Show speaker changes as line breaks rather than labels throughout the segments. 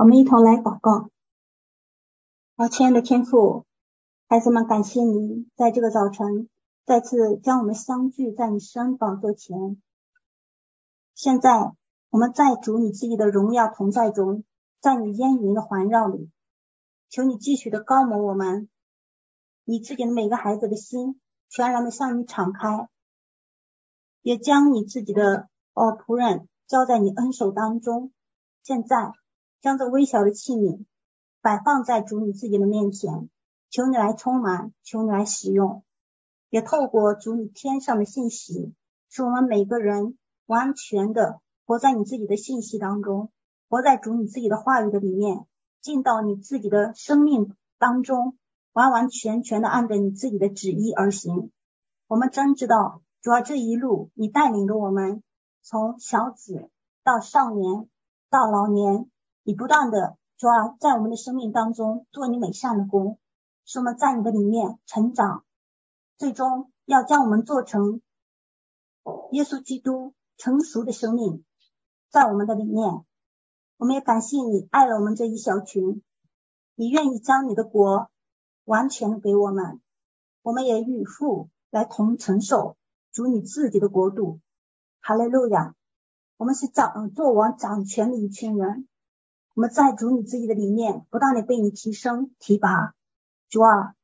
我们一同来祷告。好，亲爱的天父，孩子们，感谢你在这个早晨再次将我们相聚在你施恩宝座前。现在我们在主你自己的荣耀同在中，在你烟云的环绕里，求你继续的高抹我们，你自己的每个孩子的心全然的向你敞开，也将你自己的哦仆人交在你恩手当中。现在将这微小的器皿摆放在主你自己的面前，求你来充满，求你来使用，也透过主你天上的信息，使我们每个人完全的活在你自己的信息当中，活在主你自己的话语的里面，进到你自己的生命当中，完完全全的按着你自己的旨意而行。我们真知道，主要这一路你带领着我们，从小子到少年。到老年，你不断的主要在我们的生命当中做你美善的工，使我们在你的里面成长，最终要将我们做成耶稣基督成熟的生命，在我们的里面，我们也感谢你爱了我们这一小群，你愿意将你的国完全给我们，我们也与父来同承受主你自己的国度，哈利路亚。我们是掌做王掌权的一群人，我们在主你自己的里面不断的被你提升提拔，主啊，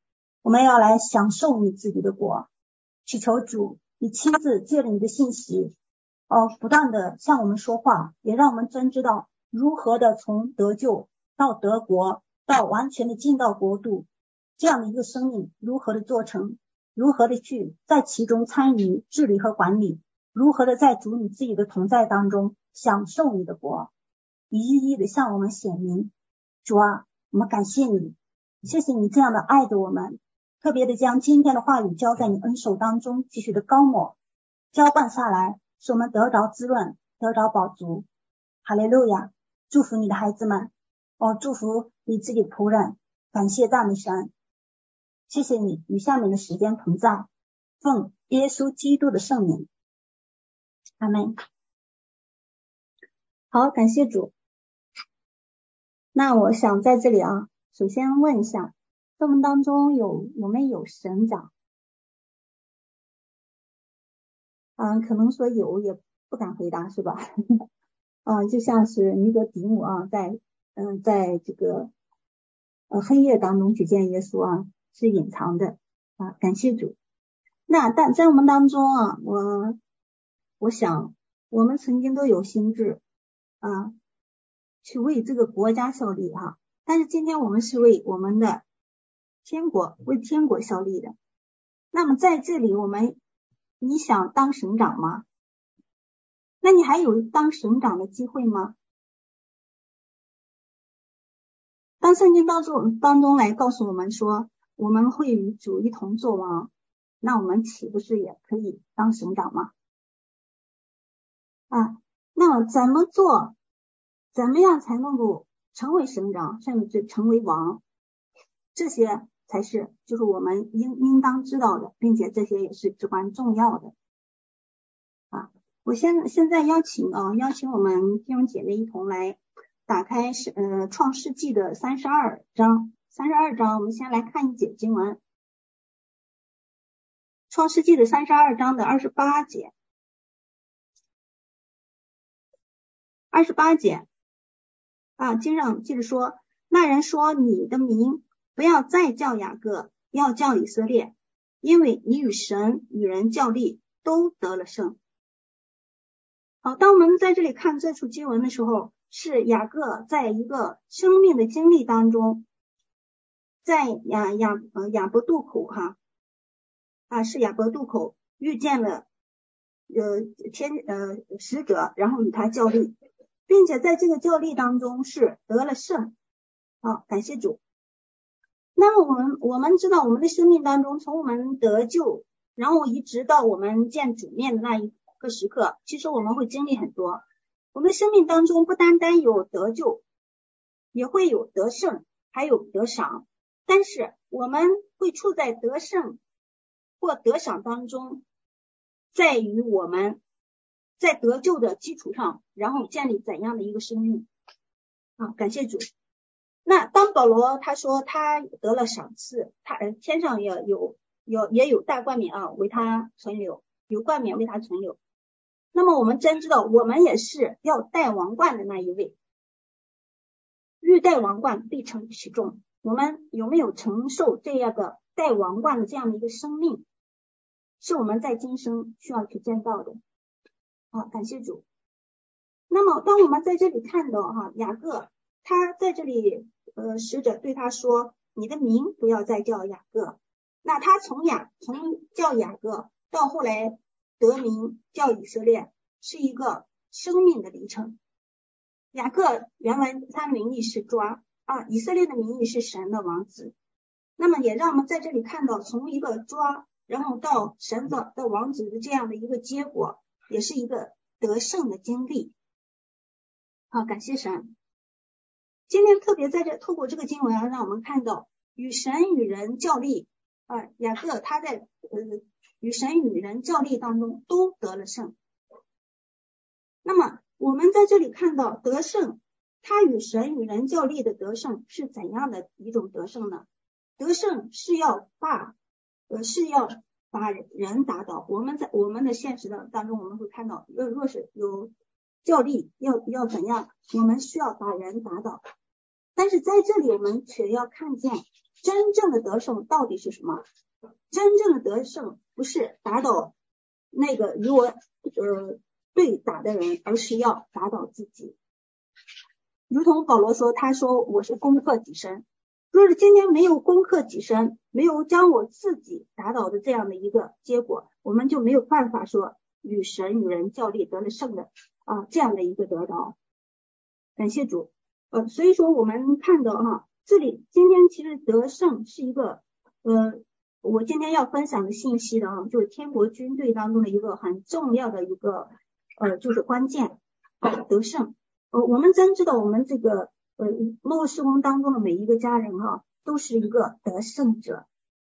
我们要来享受你自己的国，祈求主你亲自借着你的信息，哦，不断的向我们说话，也让我们真知道如何的从得救到得国到完全的进到国度这样的一个生命，如何的做成，如何的去在其中参与治理和管理。如何的在主你自己的同在当中享受你的国，一一的向我们显明。主啊，我们感谢你，谢谢你这样的爱着我们，特别的将今天的话语交在你恩手当中，继续的膏抹浇灌下来，使我们得着滋润，得着饱足。哈利路亚！祝福你的孩子们，哦，祝福你自己的仆人，感谢赞美神，谢谢你与下面的时间同在，奉耶稣基督的圣名。阿门。好，感谢主。那我想在这里啊，首先问一下，我们当中有有没有省长？嗯，可能说有，也不敢回答，是吧？啊，就像是尼哥底母啊，在嗯，在这个呃黑夜当中去见耶稣啊，是隐藏的啊。感谢主。那但在我们当中啊，我。我想，我们曾经都有心智啊，去为这个国家效力哈。但是今天我们是为我们的天国，为天国效力的。那么在这里，我们你想当省长吗？那你还有当省长的机会吗？当圣经当中当中来告诉我们说，我们会与主一同作王，那我们岂不是也可以当省长吗？啊，那么怎么做？怎么样才能够成为省长，甚至成为王？这些才是就是我们应应当知道的，并且这些也是至关重要的。啊，我现现在邀请啊，邀请我们弟兄姐妹一同来打开是呃创世纪的三十二章，三十二章，我们先来看一节经文，创世纪的三十二章的二十八节。二十八节啊，经上接着说，那人说：“你的名不要再叫雅各，要叫以色列，因为你与神与人较力都得了胜。”好，当我们在这里看这处经文的时候，是雅各在一个生命的经历当中，在雅雅呃雅伯渡口哈啊，是雅伯渡口遇见了呃天呃使者，然后与他较力。并且在这个较力当中是得了胜，好，感谢主。那么我们我们知道我们的生命当中，从我们得救，然后一直到我们见主面的那一个时刻，其实我们会经历很多。我们的生命当中不单单有得救，也会有得胜，还有得赏。但是我们会处在得胜或得赏当中，在于我们。在得救的基础上，然后建立怎样的一个生命？啊，感谢主。那当保罗他说他得了赏赐，他天上也有有也有大冠冕啊，为他存留，有冠冕为他存留。那么我们真知道，我们也是要戴王冠的那一位。欲戴王冠，必承其重。我们有没有承受这样的戴王冠的这样的一个生命，是我们在今生需要去见到的。好，感谢主。那么，当我们在这里看到哈雅各，他在这里。呃，使者对他说：“你的名不要再叫雅各。”那他从雅从叫雅各到后来得名叫以色列，是一个生命的历程。雅各原文他名义是抓啊，以色列的名义是神的王子。那么也让我们在这里看到，从一个抓，然后到神的的王子的这样的一个结果，也是一个得胜的经历。好，感谢神。今天特别在这透过这个经文啊，让我们看到与神与人较力啊，雅各他在呃与神与人较力当中都得了胜。那么我们在这里看到得胜，他与神与人较力的得胜是怎样的一种得胜呢？得胜是要把呃是要把人打倒。我们在我们的现实的当中，我们会看到，若若是有。较力要要怎样？我们需要把人打倒，但是在这里我们却要看见真正的得胜到底是什么？真正的得胜不是打倒那个与我呃对打的人，而是要打倒自己。如同保罗说，他说我是攻克己身。若是今天没有攻克己身，没有将我自己打倒的这样的一个结果，我们就没有办法说与神与人较力得了胜的。啊，这样的一个得到，感谢主。呃，所以说我们看到哈、啊，这里今天其实得胜是一个呃，我今天要分享的信息的啊，就是天国军队当中的一个很重要的一个呃，就是关键啊，得胜。呃，我们真知道我们这个呃，末世工当中的每一个家人哈、啊，都是一个得胜者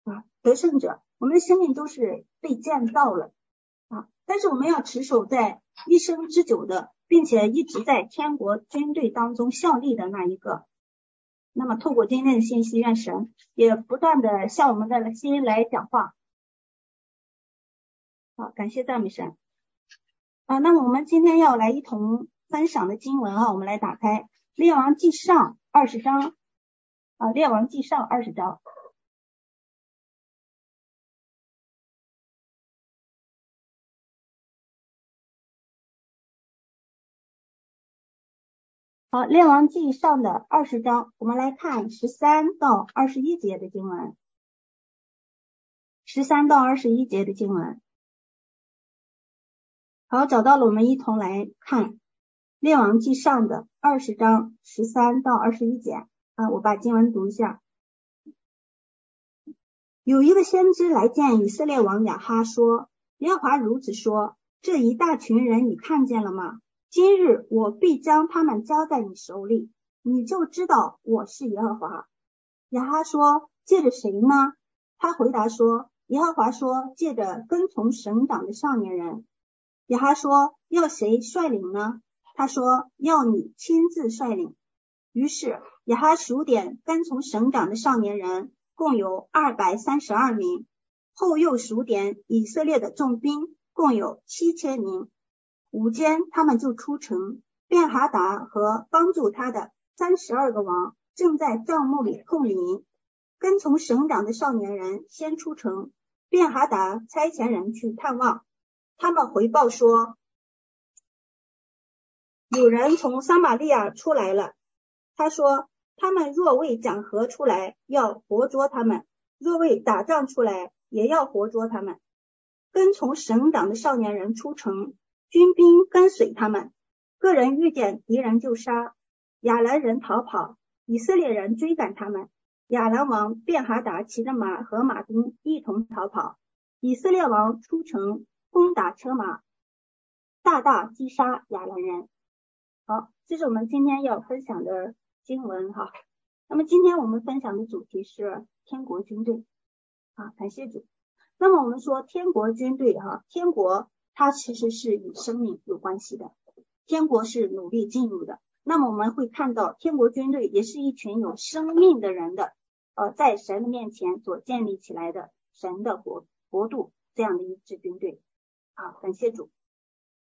啊，得胜者，我们的生命都是被建造了啊，但是我们要持守在。一生之久的，并且一直在天国军队当中效力的那一个。那么，透过今天的信息，愿神也不断的向我们的心来讲话。好，感谢赞美神。啊，那么我们今天要来一同分享的经文啊，我们来打开《列王纪上》二十章。啊，《列王纪上》二十章。好，《列王纪上》的二十章，我们来看十三到二十一节的经文。十三到二十一节的经文。好，找到了，我们一同来看《列王记上》的二十章十三到二十一节。啊，我把经文读一下。有一个先知来见以色列王亚哈说：“耶和华如此说，这一大群人，你看见了吗？”今日我必将他们交在你手里，你就知道我是耶和华。亚哈说：借着谁呢？他回答说：耶和华说，借着跟从省长的少年人。亚哈说：要谁率领呢？他说：要你亲自率领。于是亚哈数点跟从省长的少年人，共有二百三十二名。后又数点以色列的众兵，共有七千名。午间，他们就出城。便哈达和帮助他的三十二个王正在帐幕里控营。跟从省长的少年人先出城。便哈达差遣人去探望。他们回报说，有人从撒玛利亚出来了。他说，他们若为讲和出来，要活捉他们；若为打仗出来，也要活捉他们。跟从省长的少年人出城。军兵跟随他们，个人遇见敌人就杀。亚兰人逃跑，以色列人追赶他们。亚兰王便哈达骑着马和马兵一同逃跑。以色列王出城攻打车马，大大击杀亚兰人。好，这是我们今天要分享的经文哈。那么今天我们分享的主题是天国军队。啊，感谢主。那么我们说天国军队哈，天国。它其实是与生命有关系的，天国是努力进入的，那么我们会看到天国军队也是一群有生命的人的，呃，在神的面前所建立起来的神的国国度这样的一支军队啊，感谢主。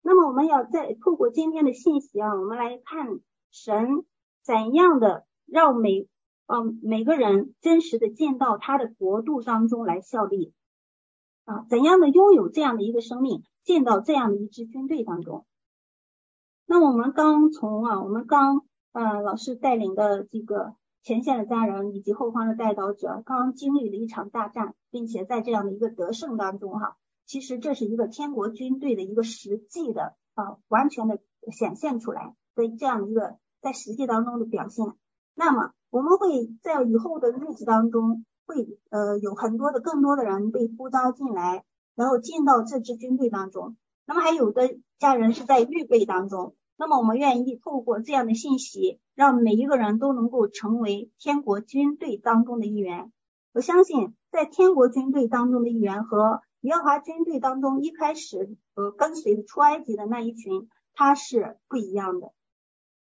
那么我们要再透过今天的信息啊，我们来看神怎样的让每嗯、每个人真实的进到他的国度当中来效力啊，怎样的拥有这样的一个生命，进到这样的一支军队当中。那我们刚从啊，我们刚呃老师带领的这个前线的家人以及后方的代祷者，刚经历了一场大战，并且在这样的一个得胜当中哈。其实这是一个天国军队的一个实际的啊，完全的显现出来的这样一个在实际当中的表现。那么我们会在以后的日子当中，会呃有很多的更多的人被呼召进来，然后进到这支军队当中。那么还有的家人是在预备当中。那么我们愿意透过这样的信息，让每一个人都能够成为天国军队当中的一员。我相信在天国军队当中的一员和耶和华军队当中，一开始呃跟随出埃及的那一群，他是不一样的。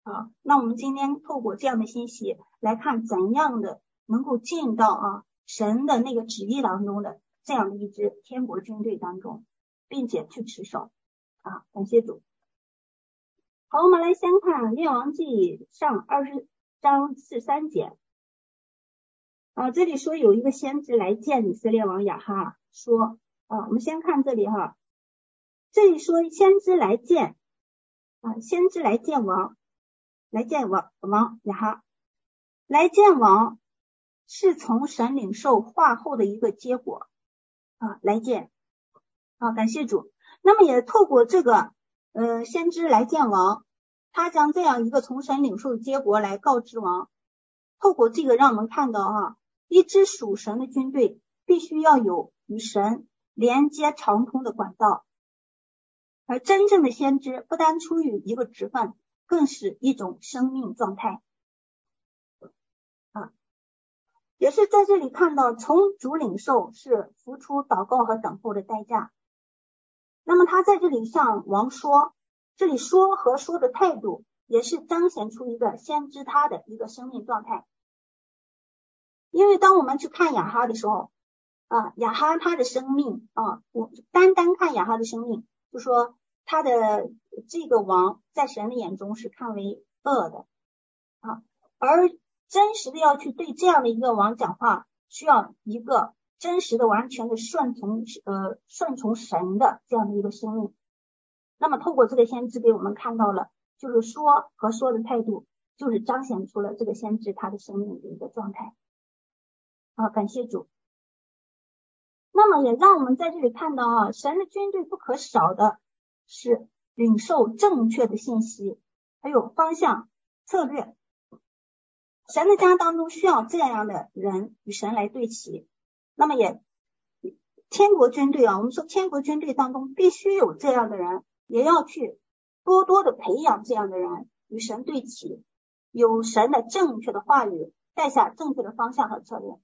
啊，那我们今天透过这样的信息来看，怎样的能够进到啊神的那个旨意当中的这样的一支天国军队当中，并且去持守。啊，感谢主。好，我们来先看列王记上二十章四三节。啊，这里说有一个先知来见以色列王亚哈，说。啊，我们先看这里哈，这里说先知来见啊，先知来见王，来见王王亚哈，来见王是从神领受化后的一个结果啊，来见啊，感谢主。那么也透过这个呃先知来见王，他将这样一个从神领受的结果来告知王，透过这个让我们看到哈，一支属神的军队必须要有与神。连接长通的管道，而真正的先知不单出于一个职分，更是一种生命状态啊，也是在这里看到从主领受是付出祷告和等候的代价。那么他在这里向王说，这里说和说的态度，也是彰显出一个先知他的一个生命状态。因为当我们去看亚哈的时候。啊，亚哈他的生命啊，我单单看亚哈的生命，就说他的这个王在神的眼中是看为恶的啊，而真实的要去对这样的一个王讲话，需要一个真实的、完全的顺从呃顺从神的这样的一个生命。那么透过这个先知给我们看到了，就是说和说的态度，就是彰显出了这个先知他的生命的一个状态。啊，感谢主。那么也让我们在这里看到啊，神的军队不可少的是领受正确的信息，还有方向策略。神的家当中需要这样的人与神来对齐。那么也天国军队啊，我们说天国军队当中必须有这样的人，也要去多多的培养这样的人与神对齐，有神的正确的话语，带下正确的方向和策略。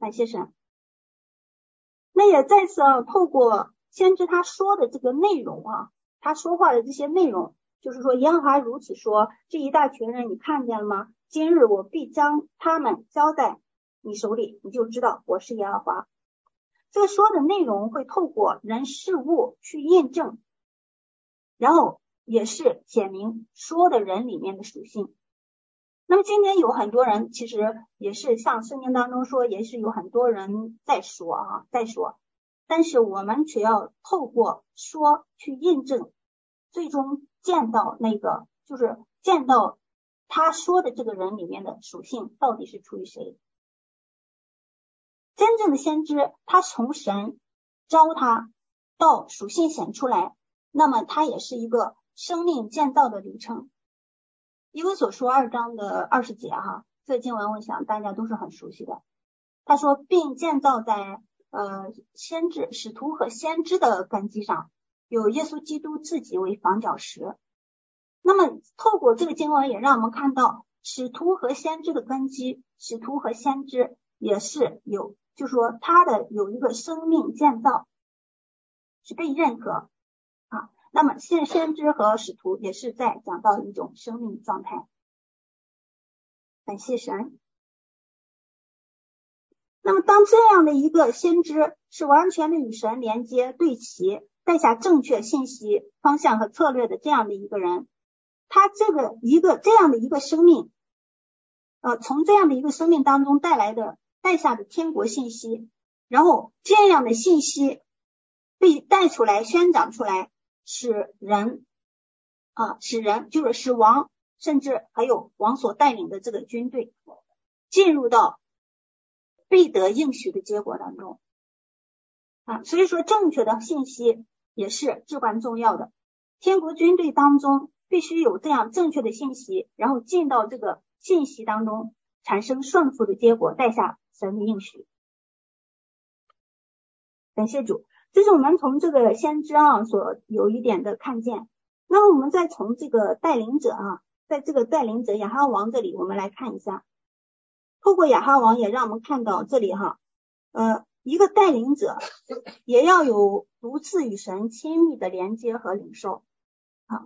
感谢神。那也再次啊，透过先知他说的这个内容啊，他说话的这些内容，就是说耶和华如此说，这一大群人你看见了吗？今日我必将他们交在你手里，你就知道我是耶和华。这个说的内容会透过人事物去验证，然后也是显明说的人里面的属性。那么今天有很多人，其实也是像圣经当中说，也是有很多人在说啊，在说，但是我们只要透过说去印证，最终见到那个，就是见到他说的这个人里面的属性到底是出于谁。真正的先知，他从神召他到属性显出来，那么他也是一个生命建造的旅程。以弗所说二章的二十节哈，这个经文我想大家都是很熟悉的。他说，并建造在呃先知、使徒和先知的根基上，有耶稣基督自己为房角石。那么透过这个经文，也让我们看到使徒和先知的根基，使徒和先知也是有，就说他的有一个生命建造是被认可。那么现先知和使徒也是在讲到一种生命状态。感谢神。那么当这样的一个先知是完全的与神连接对齐，带下正确信息方向和策略的这样的一个人，他这个一个这样的一个生命，呃，从这样的一个生命当中带来的带下的天国信息，然后这样的信息被带出来宣讲出来，使人啊，使人就是使王，甚至还有王所带领的这个军队进入到。必得应许的结果当中啊，所以说正确的信息也是至关重要的。天国军队当中必须有这样正确的信息，然后进到这个信息当中，产生顺服的结果，带下神的应许。感谢主，这是我们从这个先知啊所有一点的看见。那我们再从这个带领者啊，在这个带领者亚哈王这里，我们来看一下。透过亚哈王也让我们看到这里哈，呃，一个带领者也要有独自与神亲密的连接和领受啊。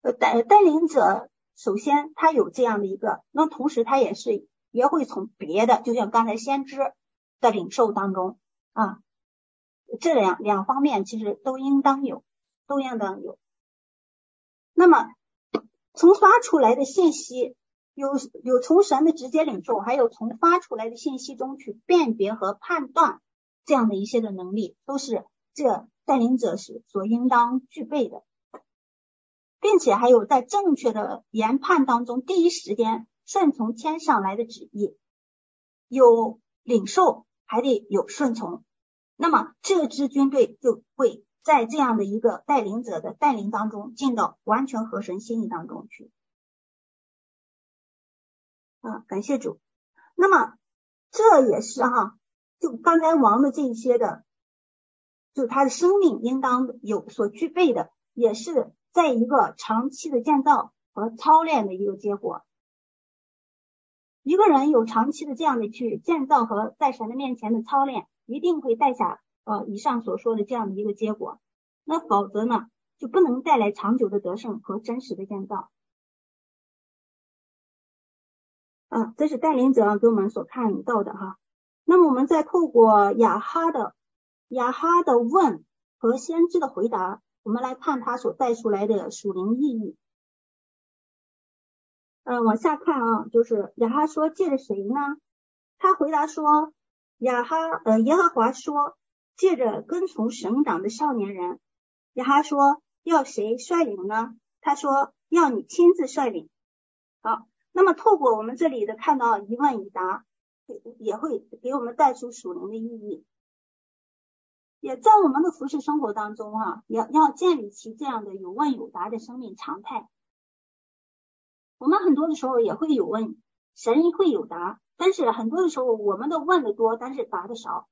呃，带带领者首先他有这样的一个，那同时他也是也会从别的，就像刚才先知的领受当中啊，这两两方面其实都应当有，都应当有。那么从发出来的信息。有有从神的直接领受，还有从发出来的信息中去辨别和判断这样的一些的能力，都是这带领者是所应当具备的，并且还有在正确的研判当中，第一时间顺从天上来的旨意，有领受还得有顺从，那么这支军队就会在这样的一个带领者的带领当中，进到完全合神心意当中去。啊，感谢主。那么这也是哈，就刚才王的这一些的，就他的生命应当有所具备的，也是在一个长期的建造和操练的一个结果。一个人有长期的这样的去建造和在神的面前的操练，一定会带下呃以上所说的这样的一个结果。那否则呢，就不能带来长久的得胜和真实的建造。啊，这是带领者给我们所看到的哈。那么我们再透过雅哈的雅哈的问和先知的回答，我们来看他所带出来的属灵意义。嗯、往下看啊，就是雅哈说借着谁呢？他回答说亚哈呃耶和华说借着跟从省长的少年人。亚哈说要谁率领呢？他说要你亲自率领。好。那么，透过我们这里的看到一问一答，也会给我们带出属灵的意义。也在我们的服事生活当中啊，要要建立起这样的有问有答的生命常态。我们很多的时候也会有问，神会有答，但是很多的时候我们都问的多，但是答的少。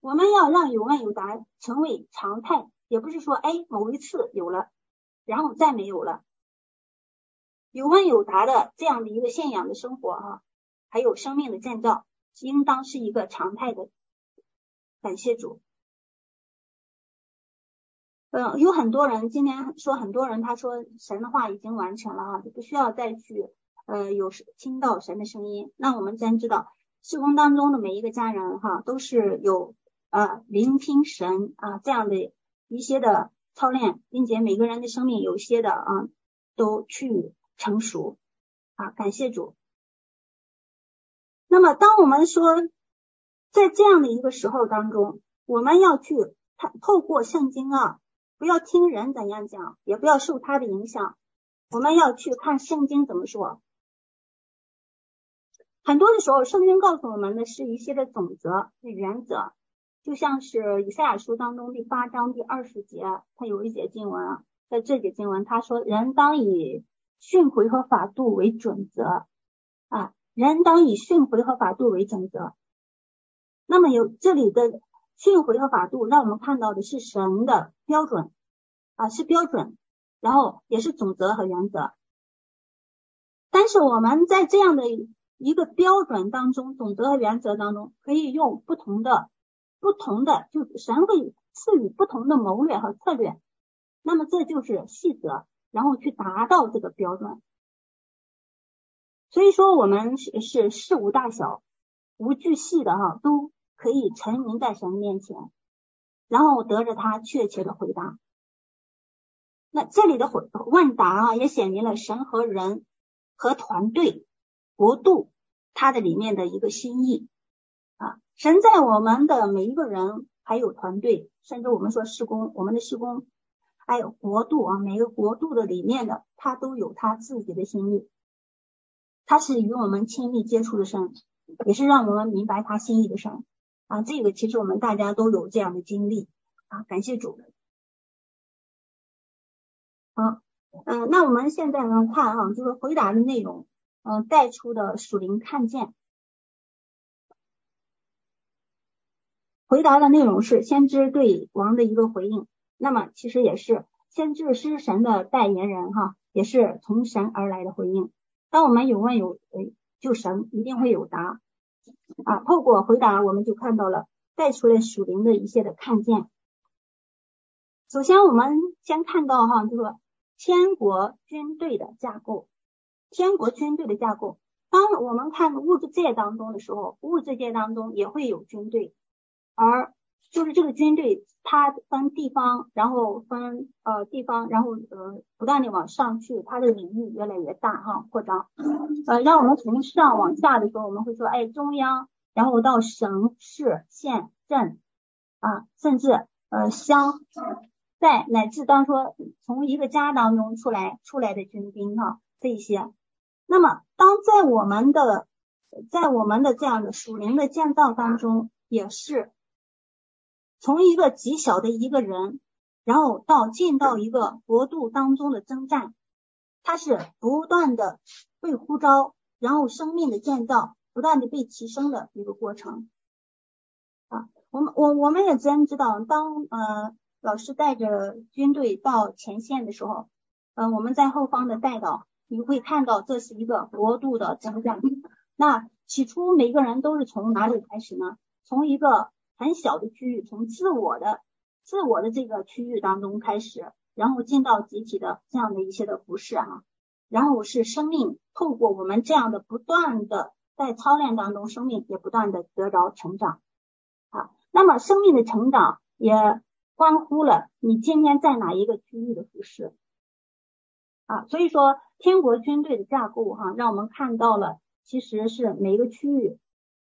我们要让有问有答成为常态，也不是说哎某一次有了，然后再没有了。有问有答的这样的一个信仰的生活哈，还有生命的建造，应当是一个常态的。感谢主。嗯，有很多人今天说，很多人他说神的话已经完成了哈，就不需要再去呃有听到神的声音。那我们真知道，施工当中的每一个家人哈，都是有呃聆听神啊这样的一些的操练，并且每个人的生命有些的啊都去。成熟啊，感谢主。那么，当我们说在这样的一个时候当中，我们要去看透过圣经啊，不要听人怎样讲，也不要受他的影响，我们要去看圣经怎么说。很多的时候，圣经告诉我们的是一些的总则、是原则，就像是以赛亚书当中第八章第二十节，它有一节经文啊，在这节经文他说：“人当以。”训诲和法度为准则啊，人当以训诲和法度为准则。那么有这里的训诲和法度，让我们看到的是神的标准啊，是标准，然后也是准则和原则。但是我们在这样的一个标准当中，总则和原则当中，可以用不同的、不同的，就神会赐予不同的谋略和策略那么这就是细则，然后去达到这个标准。所以说，我们是是事无大小、无巨细的哈，都可以沉迷在神面前，然后得着他确切的回答。那这里的回问答啊，也显明了神和人和团队、国度它的里面的一个心意啊。神在我们的每一个人，还有团队，甚至我们说施工，我们的施工，还有国度啊，每个国度的里面的，他都有他自己的心意。他是与我们亲密接触的神，也是让我们明白他心意的神啊。这个其实我们大家都有这样的经历啊，感谢主。好，嗯，那我们现在呢看啊，就是回答的内容，嗯，带出的属灵看见。回答的内容是先知对王的一个回应，那么其实也是先知是神的代言人哈，也是从神而来的回应。当我们有问有诶，就神一定会有答啊。透过回答，我们就看到了带出来属灵的一些的看见。首先，我们先看到哈，就是天国军队的架构。天国军队的架构，当我们看物质界当中的时候，物质界当中也会有军队。而就是这个军队，它分地方，然后分呃地方，然后呃不断的往上去，它的领域越来越大哈，扩张。呃，让我们从上往下的时候，我们会说，哎，中央，然后到省市县镇啊，甚至呃乡，在乃至当说从一个家当中出来出来的军兵哈，这些。那么当在我们的在我们的这样的属灵的建造当中，也是。从一个极小的一个人，然后到进到一个国度当中的征战，它是不断的被呼召，然后生命的建造，不断的被提升的一个过程。啊，我们我我们也真知道，当呃老师带着军队到前线的时候，嗯、呃，我们在后方的带导，你会看到这是一个国度的征战。那起初每个人都是从哪里开始呢？从一个。很小的区域，从自我的自我的这个区域当中开始，然后进到集体的这样的一些的服饰啊，然后是生命透过我们这样的不断的在操练当中，生命也不断的得着成长啊。那么生命的成长也关乎了你今天在哪一个区域的服饰啊。所以说，天国军队的架构哈，让我们看到了其实是每一个区域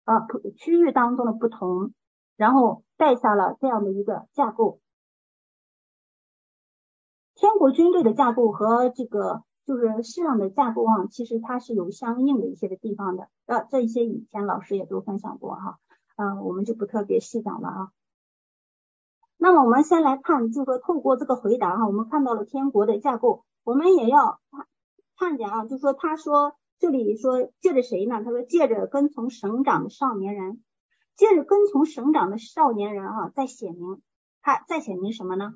啊区域当中的不同。然后带下了这样的一个架构，天国军队的架构和这个就是世上的架构啊，其实它是有相应的一些的地方的。呃，这一些以前老师也都分享过哈，嗯，我们就不特别细讲了啊。那么我们先来看，就是说透过这个回答哈，我们看到了天国的架构，我们也要看看见啊，就说他说这里说借着谁呢？他说借着跟从省长的少年人。借着跟从省长的少年人啊，在显明，他在显明什么呢？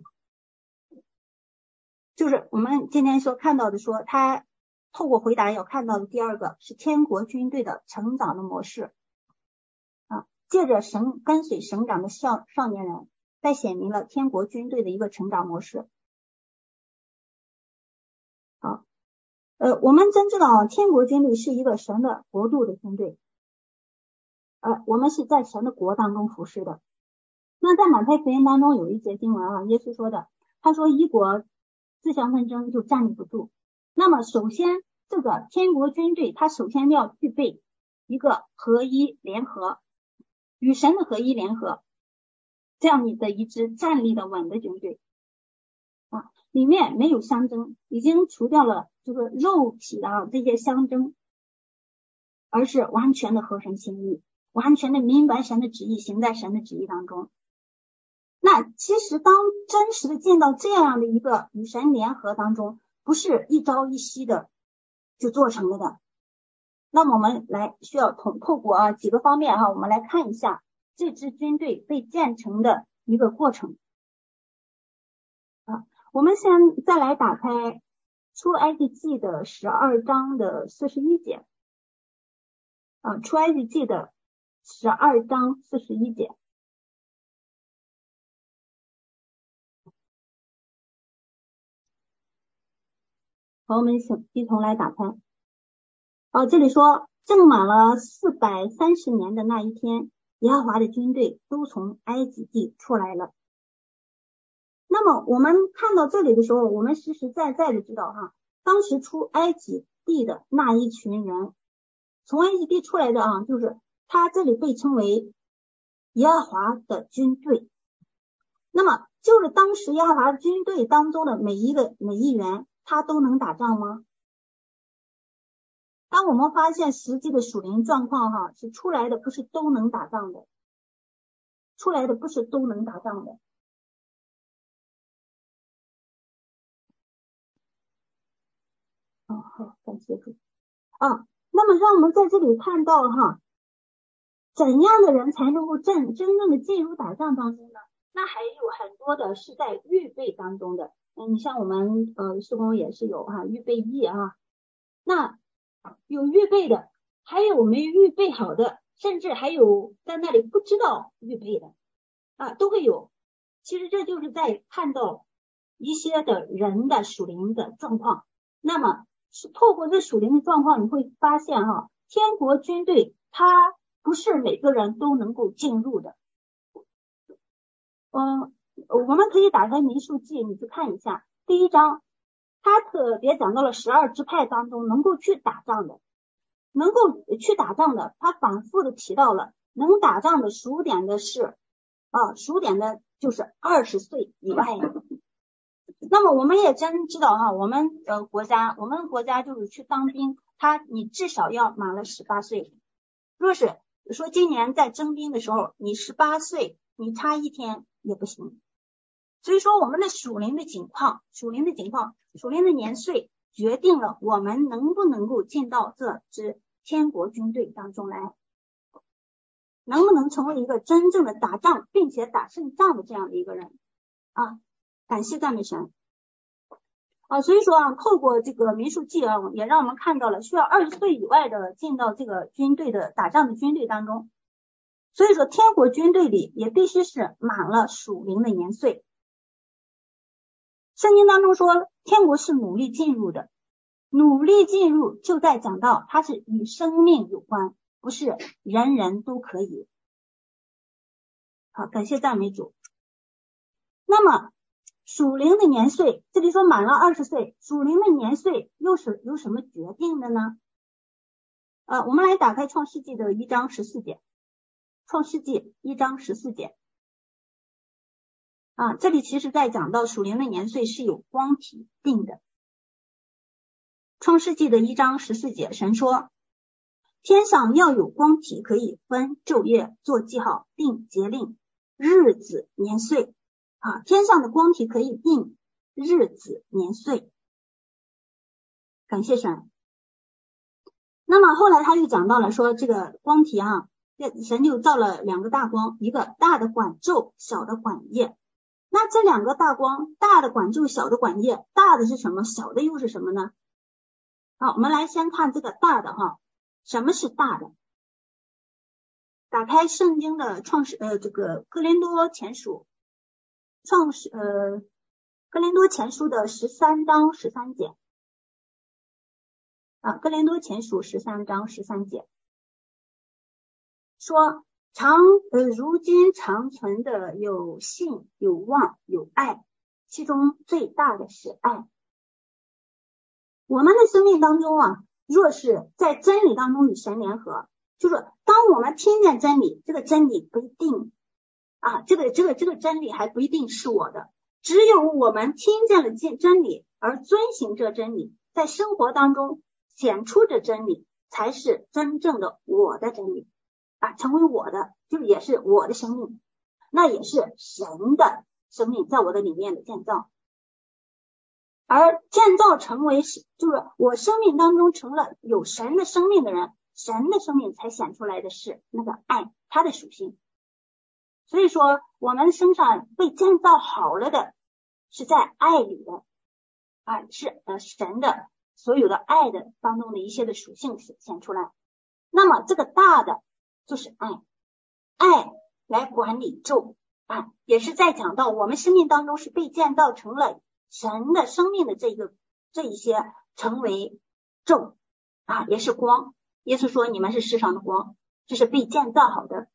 就是我们今天所看到的说，他透过回答要看到的第二个是天国军队的成长的模式啊。借着省跟随省长的少少年人，在显明了天国军队的一个成长模式。呃，我们真知道啊天国军队是一个神的国度的军队。呃，我们是在神的国当中服侍的。那在马太福音当中有一节经文啊，耶稣说的，他说一国自相纷争就站立不住。那么首先，这个天国军队，他首先要具备一个合一联合，与神的合一联合，这样你的一支站立的稳的军队啊，里面没有相争，已经除掉了这个肉体的啊这些相争，而是完全的合神心意。完全的明白神的旨意，行在神的旨意当中。那其实当真实的见到这样的一个与神联合当中，不是一朝一夕的就做成了的。那么我们来需要通透过啊几个方面哈，我们来看一下这支军队被建成的一个过程。我们先再来打开出埃及记的十二章的四十一节。啊，出埃及记的。十二章四十一节，好，我们一一同来打开。哦，这里说正满了四百三十年的那一天，耶和华的军队都从埃及地出来了。那么我们看到这里的时候，我们实实在在的知道哈，当时出埃及地的那一群人，从埃及地出来的啊，就是他这里被称为耶和华的军队。那么就是当时耶和华军队当中的每一个每一员，他都能打仗吗？当我们发现实际的属灵状况哈，是出来的不是都能打仗的，出来的不是都能打仗的。哦，好，感谢主。啊，那么让我们在这里看到哈，怎样的人才能够真真正的进入打仗当中呢？那还有很多的是在预备当中的。嗯，你像我们呃，施工也是有哈预备役啊。那有预备的，还有没预备好的，甚至还有在那里不知道预备的啊，都会有。其实这就是在看到一些的人的属灵的状况。那么。是透过这属灵的状况，你会发现哈，天国军队它不是每个人都能够进入的。嗯，我们可以打开民数记，你去看一下第一章，他特别讲到了十二支派当中能够去打仗的，能够去打仗的，他反复的提到了能打仗的数点的是啊，数点的就是二十岁以外。那么我们也真知道哈，我们呃国家，我们国家就是去当兵，他你至少要满了十八岁。若是说今年在征兵的时候，你十八岁，你差一天也不行。所以说我们的属灵的情况，属灵的情况，属灵的年岁，决定了我们能不能够进到这支天国军队当中来，能不能成为一个真正的打仗并且打胜仗的这样的一个人啊。感谢赞美神啊！所以说啊，透过这个民数记啊，也让我们看到了需要二十岁以外的进到这个军队的打仗的军队当中。所以说，天国军队里也必须是满了属灵的年岁。圣经当中说，天国是努力进入的，努力进入就在讲到它是与生命有关，不是人人都可以。好，感谢赞美主。那么。属灵的年岁，这里说满了二十岁，属灵的年岁又是由什么决定的呢？啊，我们来打开创世纪的一章十四节，创世纪一章十四节啊，这里其实在讲到属灵的年岁是有光体定的。创世纪的一章十四节，神说，天上要有光体，可以分昼夜，做记号，定节令，日子年岁。啊，天上的光体可以定日子年岁，感谢神。那么后来他又讲到了说，这个光体啊，神就造了两个大光，一个大的管昼，小的管夜。那这两个大光，大的管昼，小的管夜，大的是什么？小的又是什么呢？好，我们来先看这个大的哈，什么是大的？打开圣经的创始呃，这个哥林多前书。创始呃，格林多前书的十三章十三节啊，格林多前书十三章十三节说，常呃如今长存的有信有望有爱，其中最大的是爱。我们的生命当中啊，若是在真理当中与神联合，就是当我们听见真理，这个真理不一定。啊，这个这个这个真理还不一定是我的，只有我们听见了真真理而遵行这真理，在生活当中显出这真理，才是真正的我的真理啊，成为我的，就也是我的生命，那也是神的生命在我的里面的建造，而建造成为是就是我生命当中成了有神的生命的人，神的生命才显出来的是那个爱，它的属性。所以说，我们身上被建造好了的，是在爱里的啊，是呃神的所有的爱的当中的一些的属性显现出来。那么这个大的就是爱，爱来管理昼啊，也是在讲到我们生命当中是被建造成了神的生命的这个这一些成为众啊，也是光。耶稣说：“你们是世上的光，这是被建造好的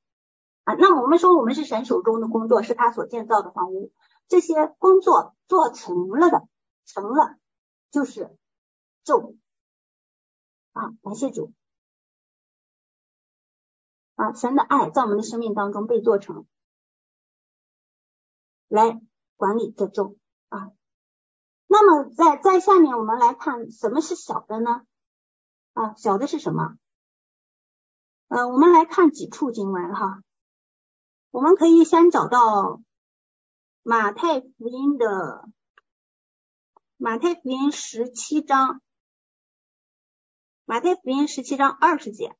啊。”那我们说，我们是神手中的工作，是他所建造的房屋。这些工作做成了的，成了就是咒啊，感谢主啊！神的爱在我们的生命当中被做成，来管理这众啊。那么在在下面我们来看什么是小的呢？啊，小的是什么？呃，我们来看几处经文哈。我们可以先找到马太福音的马太福音十七章，马太福音十七章二十节。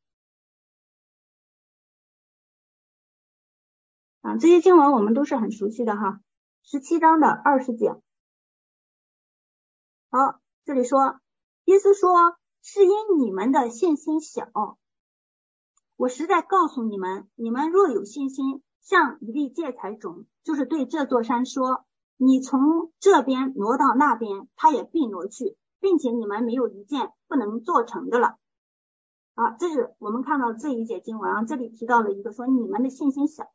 啊，这些经文我们都是很熟悉的哈。十七章的二十节。好，这里说，耶稣说。是因你们的信心小，我实在告诉你们，你们若有信心，像一粒芥菜种，就是对这座山说：“你从这边挪到那边，它也必挪去，并且你们没有一件不能做成的了。”啊，这是我们看到这一节经文啊，这里提到了一个说你们的信心小。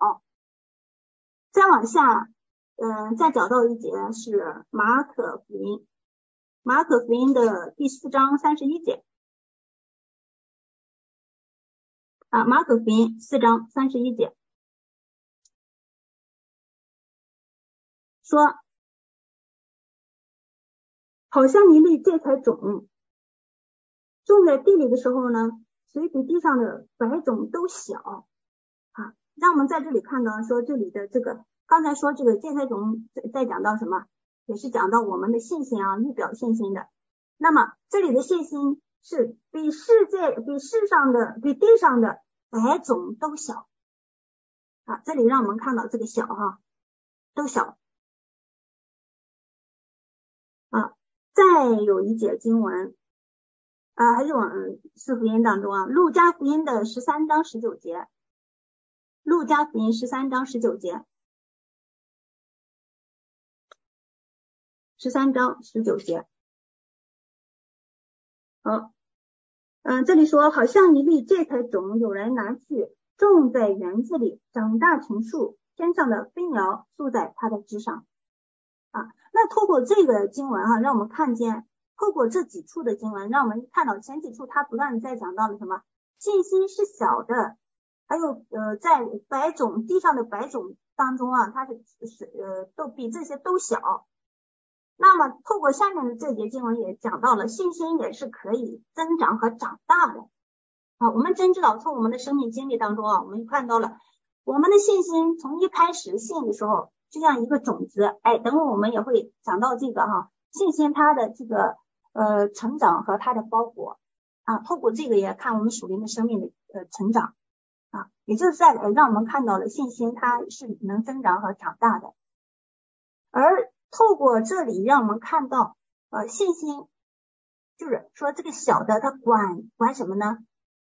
再往下，嗯，再找到一节是马可福音。马可福音的第四章三十一节啊，马可福音四章三十一节说，好像一粒芥菜种种在地里的时候呢，虽比地上的百种都小啊。让我们在这里看到说，这里的这个刚才说这个芥菜种在在讲到什么？也是讲到我们的信心啊，预表信心的。那么这里的信心是比世界、比世上的、比地上的百种都小啊。这里让我们看到这个小哈，都小再有一节经文。啊，还是往四福音当中啊，路加福音的十三章十九节，路加福音十三章十九节。十三章十九节，好，嗯，这里说，好像一粒芥菜种，有人拿去种在园子里，长大成树，天上的飞鸟宿在它的枝上。啊，那透过这个经文哈、啊，让我们看见，透过这几处的经文，让我们看到前几处他不断在讲到了什么？信心是小的，还有呃，在百种地上的百种当中啊，它是是呃，都比这些都小。那么，透过下面的这节经文也讲到了，信心也是可以增长和长大的。啊，我们真知道，从我们的生命经历当中啊，我们看到了我们的信心从一开始信的时候，就像一个种子。哎，等会我们也会讲到这个哈，信心它的这个呃成长和它的包裹啊，透过这个也看我们属灵的生命的呃成长啊，也就是在让我们看到了信心它是能增长和长大的，而。透过这里，让我们看到，呃，信心就是说这个小的，它管管什么呢？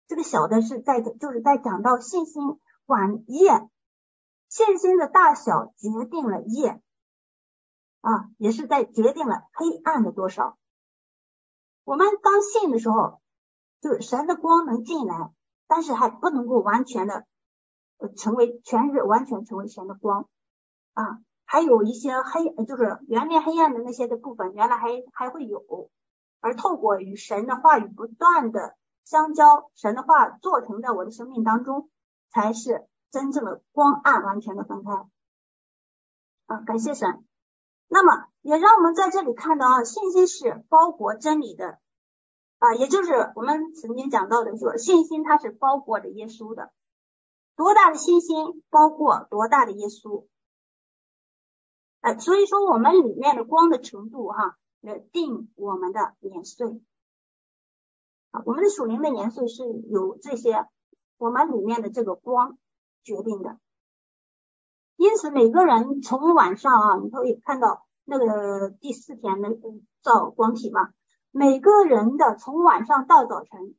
这个小的是在就是在讲到信心管业，信心的大小决定了业啊，也是在决定了黑暗的多少。我们刚信的时候，就是神的光能进来，但是还不能够完全的成为全日完全成为神的光啊。还有一些黑，就是原面黑暗的那些的部分，原来还还会有，而透过与神的话语不断的相交，神的话做成在我的生命当中，才是真正的光暗完全的分开。啊，感谢神。那么也让我们在这里看到啊，信心是包裹真理的啊，也就是我们曾经讲到的说，信心它是包裹着耶稣的，多大的信心包括多大的耶稣。哎，所以说我们里面的光的程度哈，来定我们的年岁啊，我们的属灵的年岁是由这些我们里面的这个光决定的。因此，每个人从晚上啊，你可以看到那个第四天的造光体嘛，每个人的从晚上到早晨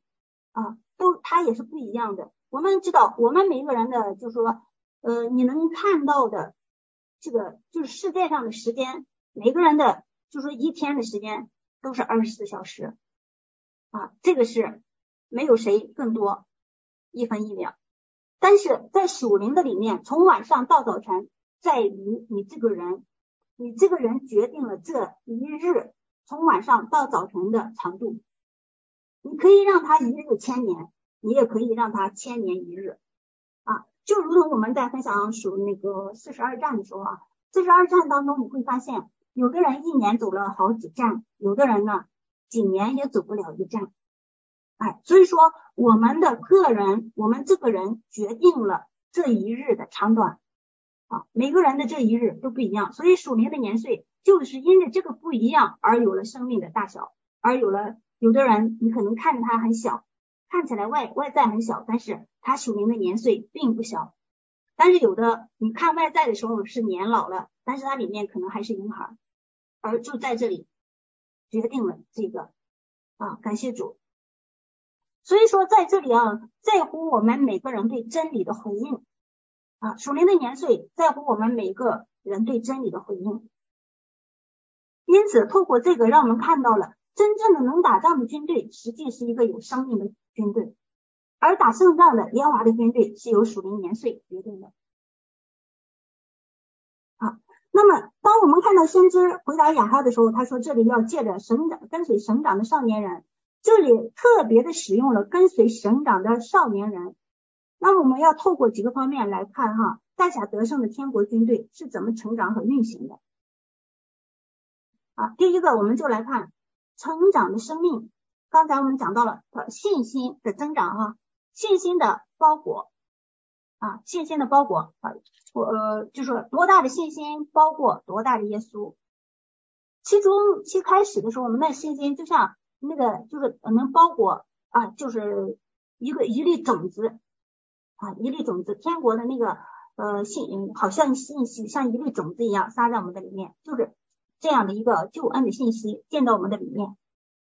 啊，都它也是不一样的。我们知道，我们每个人的，就是说，呃，你能看到的。这个就是世界上的时间，每个人的就是说一天的时间都是二十四小时，啊，这个是没有谁更多一分一秒。但是在属灵的里面，从晚上到早晨，在于你这个人，你这个人决定了这一日从晚上到早晨的长度。你可以让他一日千年，你也可以让他千年一日啊。就如同我们在分享属那个四十二站的时候啊，四十二站当中你会发现，有的人一年走了好几站，有的人呢几年也走不了一站。哎，所以说我们的个人，我们这个人决定了这一日的长短。啊，每个人的这一日都不一样，所以属灵的年岁就是因为这个不一样而有了生命的大小，而有了有的人你可能看着他很小，看起来外外在很小，但是他属灵的年岁并不小，但是有的你看外在的时候是年老了，但是他里面可能还是婴孩，而就在这里决定了这个。啊，感谢主。所以说，在这里啊，在乎我们每个人对真理的回应啊，属灵的年岁在乎我们每个人对真理的回应。因此，透过这个，让我们看到了真正的能打仗的军队，实际是一个有生命的军队，而打胜仗的耶和华的军队是由属灵年岁决定的。好，那么当我们看到先知回答亚哈的时候，他说这里要借着省长跟随省长的少年人。这里特别的使用了跟随省长的少年人，那么我们要透过几个方面来看哈，大侠得胜的天国军队是怎么成长和运行的。啊，第一个我们就来看成长的生命。刚才我们讲到了信心的增长哈，信心的包裹啊，信心的包裹啊，我呃就说多大的信心包括多大的耶稣。其中其开始的时候，我们的信心就像。那个就是能包裹啊，就是一个一粒种子啊，一粒种子，天国的那个呃信，好像信息像一粒种子一样撒在我们的里面，就是这样的一个救恩的信息进到我们的里面。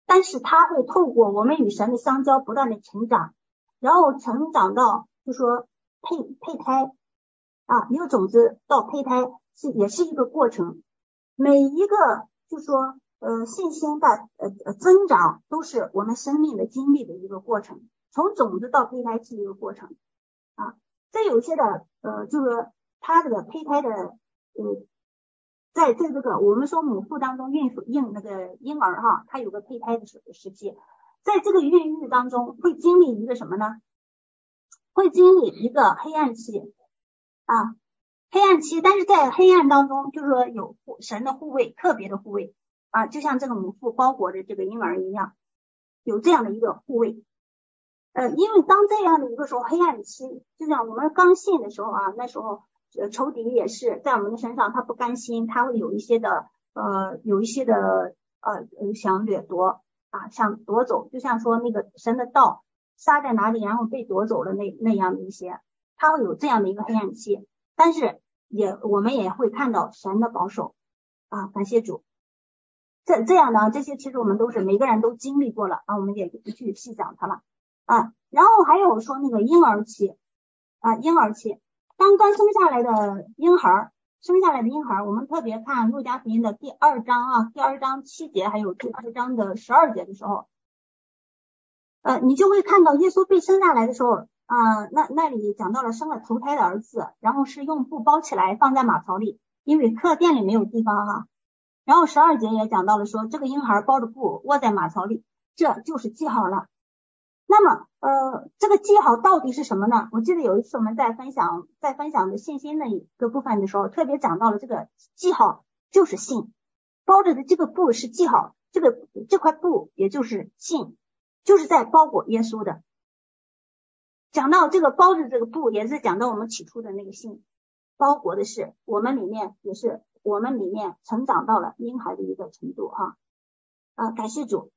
但是它会透过我们与神的相交，不断的成长，然后成长到就说胚胚胎啊，一个种子到胚胎是也是一个过程，每一个就说。呃，信心的呃呃增长都是我们生命的经历的一个过程，从种子到胚胎是一个过程啊。这有些的呃，就是它这个胚胎的呃，在在这个我们说母腹当中孕妇孕那个婴儿哈，它有个胚胎的时时期，在这个孕育当中会经历一个什么呢？会经历一个黑暗期啊，黑暗期，但是在黑暗当中，就是说有护神的护卫，特别的护卫。啊，就像这个母腹包裹着这个婴儿一样，有这样的一个护卫。呃，因为当这样的一个时候，黑暗期，就像我们刚信的时候啊，那时候仇敌也是在我们的身上，他不甘心，他会有一些的呃，有一些的呃想掠夺啊，想夺走，就像说那个神的道撒在哪里，然后被夺走了那那样的一些，他会有这样的一个黑暗期。但是也我们也会看到神的保守啊，感谢主。这这样的这些其实我们都是每个人都经历过了啊，我们也就不去细讲它了啊。然后还有说那个婴儿期啊，婴儿期刚刚生下来的婴孩，生下来的婴孩，我们特别看路加福音的第二章啊，第二章七节，还有第二章的十二节的时候，呃，你就会看到耶稣被生下来的时候啊，那那里讲到了生了头胎的儿子，然后是用布包起来放在马槽里，因为客店里没有地方哈。然后十二节也讲到了说，这个婴孩包着布卧在马槽里，这就是记号了。那么，呃，这个记号到底是什么呢？我记得有一次我们在分享在分享的信心的一个部分的时候，特别讲到了这个记号就是信，包着的这个布是记号，这个这块布也就是信，就是在包裹耶稣的。讲到这个包着这个布，也是讲到我们起初的那个信，包裹的是我们里面也是。我们里面成长到了婴孩的一个程度哈啊，感谢主，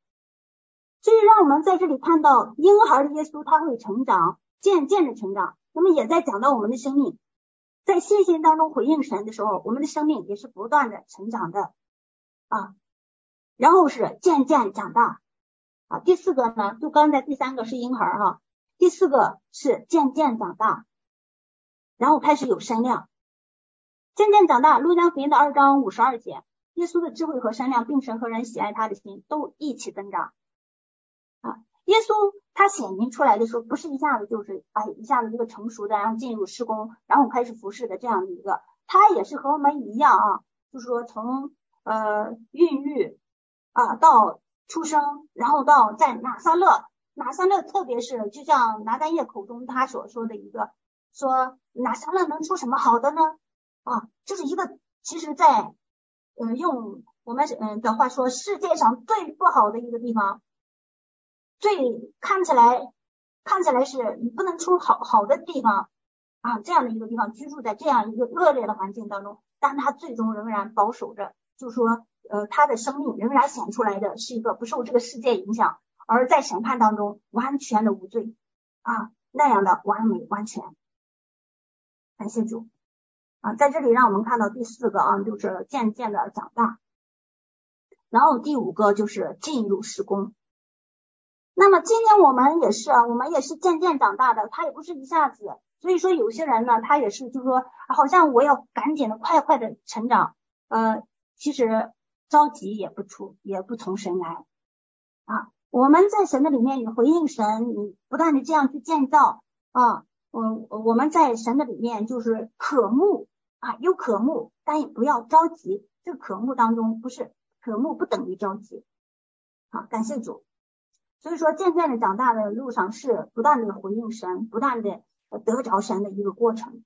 所以让我们在这里看到婴孩的耶稣他会成长，渐渐的成长。那么也在讲到我们的生命，在信心当中回应神的时候，我们的生命也是不断的成长的啊。然后是渐渐长大啊。第四个呢，就刚才第三个是婴孩哈，第四个是渐渐长大，然后开始有身量。渐渐长大，路加福音的二章五十二节，耶稣的智慧和善良，并神和人喜爱他的心都一起增长啊。耶稣他显明出来的时候，不是一下子就是哎一下子一个成熟的，然后进入施工，然后开始服侍的这样的一个，他也是和我们一样啊，就是说从呃孕育啊到出生，然后到在拿撒勒，拿撒勒特别是就像拿但业口中他所说的一个，说拿撒勒能出什么好的呢？啊，就是一个其实在嗯、呃、用我们嗯的话说，世界上最不好的一个地方。最看起来看起来是你不能出好好的地方啊，这样的一个地方居住在这样一个恶劣的环境当中，但他最终仍然保守着，就说呃他的生命仍然显出来的是一个不受这个世界影响，而在审判当中完全的无罪啊，那样的完美完全。感谢主啊，在这里让我们看到第四个啊，就是渐渐的长大，然后第五个就是进入施工。那么今天我们也是啊，我们也是渐渐长大的，他也不是一下子。所以说有些人呢，他也是就是说，好像我要赶紧的快快的成长，呃，其实着急也不出，也不从神来啊。我们在神的里面，你回应神，你不断的这样去建造啊，我，我们在神的里面就是渴慕啊，有渴慕，但也不要着急。这个渴慕当中不是渴慕不等于着急。好，感谢主。所以说，渐渐的长大的路上是不断的回应神，不断的得着神的一个过程，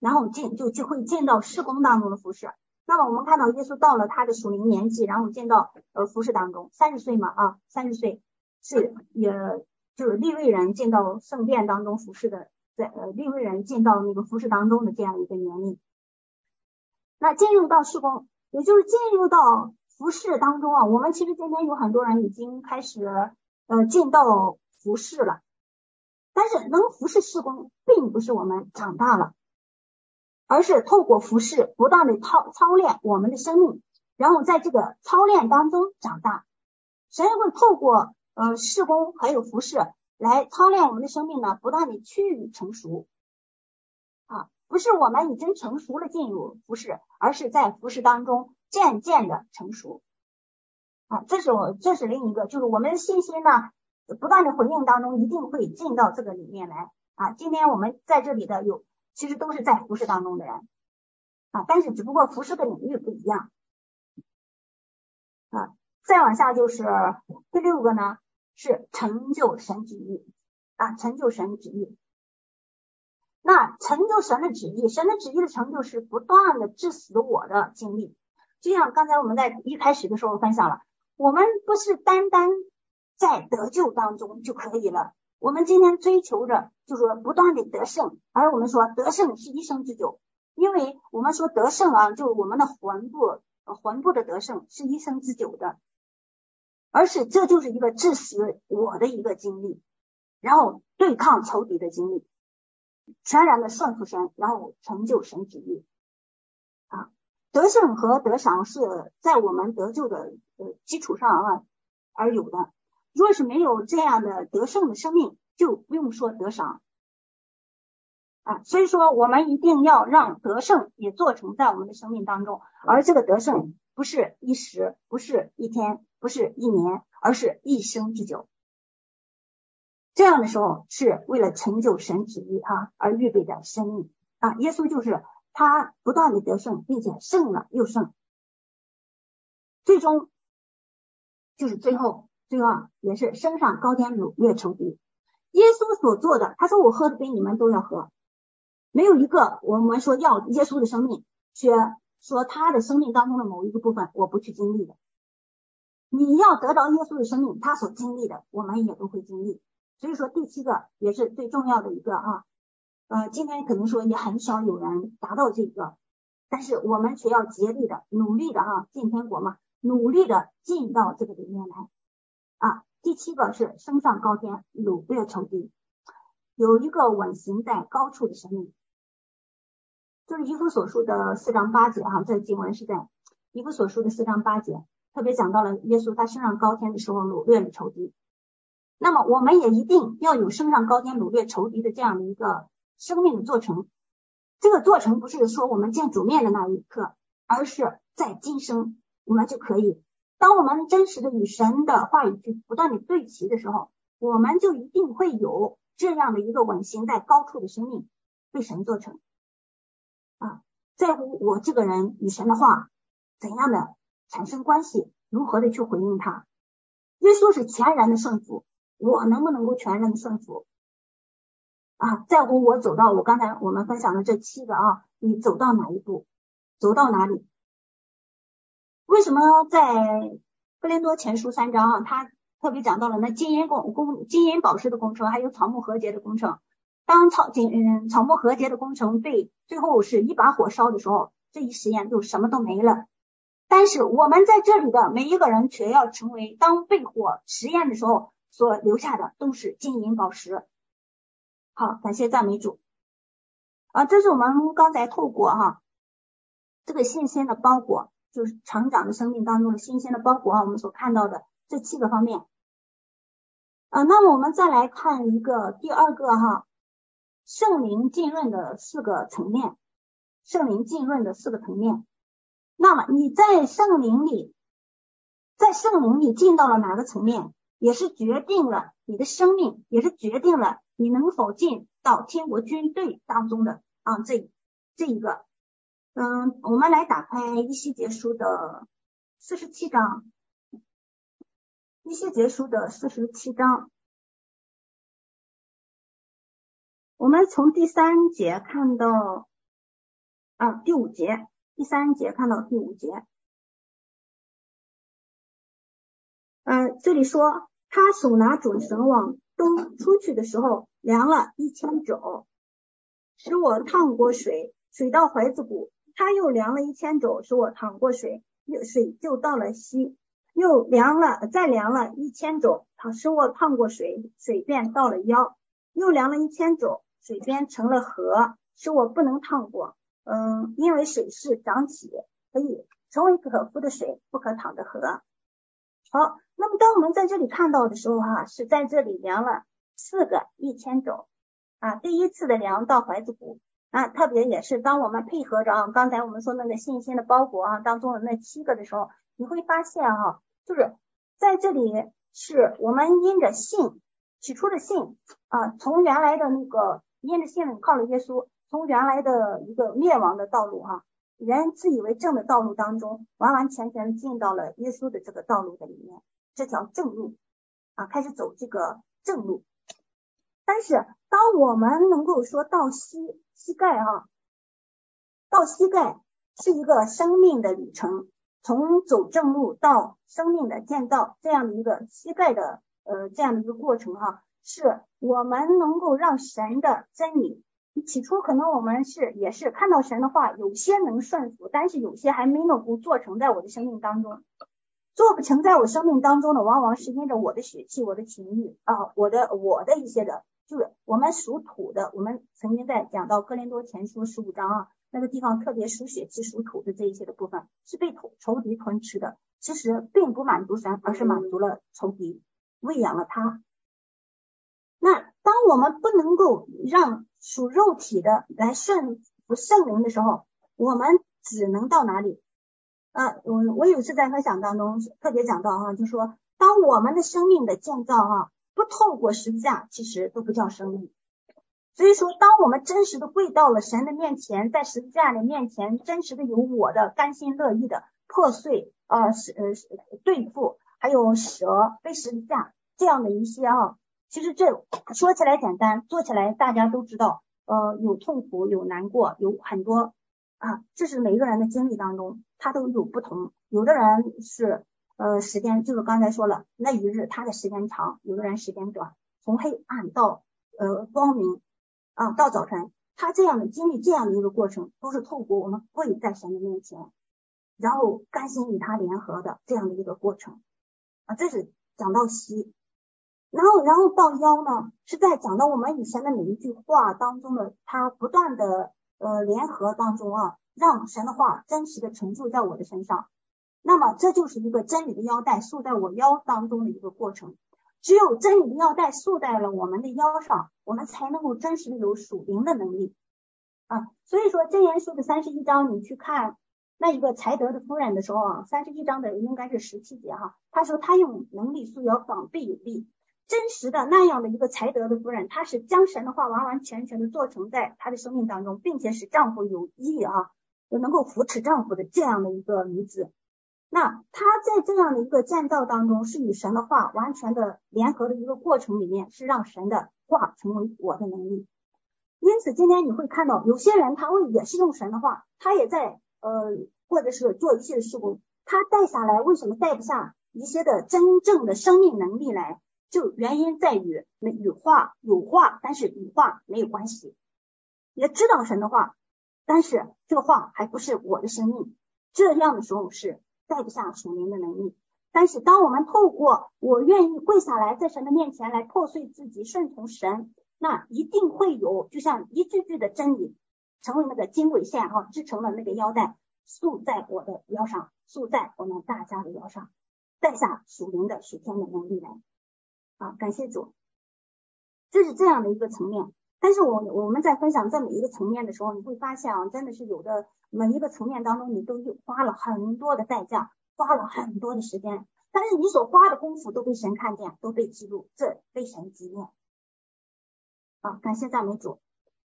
然后进就就会进到事工当中的服侍。那么我们看到耶稣到了他的属灵年纪，然后进到呃服侍当中，三十岁嘛啊，三十岁是也就是利未人进到圣殿当中服侍的，在呃利未人进到那个服侍当中的这样一个年龄。那进入到事工，也就是进入到服侍当中啊，我们其实今天有很多人已经开始。呃，进到服侍了，但是能服侍事工，并不是我们长大了，而是透过服侍，不断的操操练我们的生命，然后在这个操练当中长大。神会透过呃事工还有服侍来操练我们的生命呢，不断的趋于成熟。不是我们已经成熟了进入服饰，而是在服饰当中渐渐的成熟。啊，这是我，这是另一个，就是我们信心呢，不断的回应当中，一定会进到这个里面来啊。今天我们在这里的有，其实都是在服饰当中的人啊，但是只不过服饰的领域不一样啊。再往下就是第六个呢，是成就神旨意啊，成就神旨意。那成就神的旨意，神的旨意的成就是不断的致死我的经历，就像刚才我们在一开始的时候分享了。我们不是单单在得救当中就可以了，我们今天追求着就是不断的得胜，而我们说得胜是一生之久，因为我们说得胜啊，就是我们的魂魄，魂魄的得胜是一生之久的，而是这就是一个致死我的一个经历，然后对抗仇敌的经历，全然的顺服神，然后成就神旨意啊。得胜和得赏是在我们得救的呃基础上啊而有的。若是没有这样的得胜的生命，就不用说得赏啊。所以说，我们一定要让得胜也做成在我们的生命当中。而这个得胜不是一时，不是一天，不是一年，而是一生之久。这样的时候是为了成就神旨意哈而预备的生命啊。耶稣就是。他不断的得胜，并且胜了又胜，最终就是最后，最后也是升上高天掳掠仇敌。耶稣所做的，他说我喝的比你们都要喝，没有一个我们说要耶稣的生命，却说他的生命当中的某一个部分我不去经历的。你要得到耶稣的生命，他所经历的，我们也都会经历。所以说第七个也是最重要的一个啊。呃，今天可能说也很少有人达到这个，但是我们却要竭力的、努力的啊，进天国嘛，努力的进到这个里面来啊。第七个是升上高天，掳掠仇敌，有一个稳行在高处的生命，就是以弗所书的四章八节哈，这经文是在以弗所书的四章八节，特别讲到了耶稣他升上高天的时候掳掠了仇敌，那么我们也一定要有升上高天掳掠仇敌的这样的一个。生命的做成，这个做成不是说我们见主面的那一刻，而是在今生我们就可以。当我们真实的与神的话语去不断的对齐的时候，我们就一定会有这样的一个稳行在高处的生命被神做成啊，在乎我这个人与神的话怎样的产生关系，如何的去回应他。耶稣是全然的顺服，我能不能够全然的顺服啊？在乎我走到我刚才我们分享的这七个啊，你走到哪一步，走到哪里？为什么在哥林多前书三章啊，他特别讲到了那金银工工金银宝石的工程，还有草木禾秸的工程。当草金嗯草木禾秸的工程被最后是一把火烧的时候，这一实验就什么都没了。但是我们在这里的每一个人却要成为，当被火实验的时候所留下的都是金银宝石。好，感谢赞美主。啊，这是我们刚才透过哈这个信心的包裹，就是成长的生命当中的新鲜的包裹啊，我们所看到的这七个方面。啊，那么我们再来看一个第二个哈，圣灵浸润的四个层面，圣灵浸润的四个层面。那么你在圣灵里，在圣灵里进到了哪个层面，也是决定了你的生命，也是决定了你能否进到天国军队当中的啊这这一个，嗯，我们来打开一西结书的四十七章，一西结书的四十七章，我们从第三节看到啊第五节。第三节看到第五节，嗯、这里说他手拿准绳往东出去的时候，量了一千肘，使我趟过水，水到怀子骨。他又量了一千肘，使我趟过水，又水就到了膝。又量了，再量了一千肘，他使我趟过水，水便到了腰。又量了一千肘，水边成了河，使我不能趟过。嗯，因为水是涨起，可以成为可服的水，不可淌的河。好，那么当我们在这里看到的时候，哈，是在这里量了四个一千肘啊，第一次的量到怀子骨啊，特别也是当我们配合着啊，刚才我们说那个信心的包裹啊当中的那七个的时候，你会发现哈，就是在这里是我们因着信，起初的信啊，从原来的那个因着信靠了耶稣。从原来的一个灭亡的道路哈，人自以为正的道路当中，完完全全进到了耶稣的这个道路的里面，这条正路啊，开始走这个正路。但是当我们能够说到膝膝盖哈，到膝盖是一个生命的旅程，从走正路到生命的建造这样的一个膝盖的呃这样的一个过程哈，是我们能够让神的真理。起初可能我们是也是看到神的话，有些能顺服，但是有些还没能够做成在我的生命当中。做不成在我生命当中的，往往是因着我的血气、我的情欲啊，我的我的一些的，就是我们属土的。我们曾经在讲到哥林多前书十五章啊，那个地方特别属血气、属土的这一些的部分，是被仇仇敌吞吃的。其实并不满足神，而是满足了仇敌，喂养了他。那当我们不能够让属肉体的来顺服圣灵的时候，我们只能到哪里？啊，我我有次在分享当中特别讲到哈，就说当我们的生命的建造哈，不透过十字架，其实都不叫生命。所以说，当我们真实的跪到了神的面前，在十字架的面前，真实的有我的甘心乐意的破碎啊，是呃对付，还有蛇被十字架这样的一些啊。其实这说起来简单，做起来大家都知道，呃，有痛苦，有难过，有很多啊，这是每一个人的经历当中，他都有不同。有的人是呃时间，就是刚才说了，那一日他的时间长，有的人时间短，从黑暗到呃光明啊，到早晨，他这样的经历这样的一个过程，都是透过我们跪在神的面前，然后甘心与他联合的这样的一个过程啊，这是讲到西。然后，然后到腰呢，是在讲到我们以前的每一句话当中的，它不断的呃联合当中啊，让神的话真实的成就在我的身上。那么这就是一个真理的腰带束在我腰当中的一个过程。只有真理的腰带束在了我们的腰上，我们才能够真实的有属灵的能力啊。所以说箴言书的三十一章，你去看那一个才德的夫人的时候啊，三十一章的应该是十七节哈，他说他用能力束腰，膀臂有力。真实的那样的一个才德的夫人，她是将神的话完完全全的做成在她的生命当中，并且使丈夫有益啊，能够扶持丈夫的这样的一个女子。那她在这样的一个建造当中，是与神的话完全的联合的一个过程里面，是让神的话成为我的能力。因此，今天你会看到有些人他会也是用神的话，他也在呃，或者是做一些事工，他带下来为什么带不下一些的真正的生命能力来？就原因在于没与话有话，但是与话没有关系。也知道神的话，但是这个话还不是我的生命，这样的时候是带不下属灵的能力。但是当我们透过我愿意跪下来，在神的面前来破碎自己，顺从神，那一定会有，就像一句句的真理，成为那个经纬线哈，织成了那个腰带，束在我的腰上，束在我们大家的腰上，带下属灵的属天的能力来。啊，感谢主，这是这样的一个层面。但是我我们在分享这每一个层面的时候，你会发现啊，真的是有的每一个层面当中，你都花了很多的代价，花了很多的时间，但是你所花的功夫都被神看见，都被记录，这被神纪念。啊，感谢赞美主。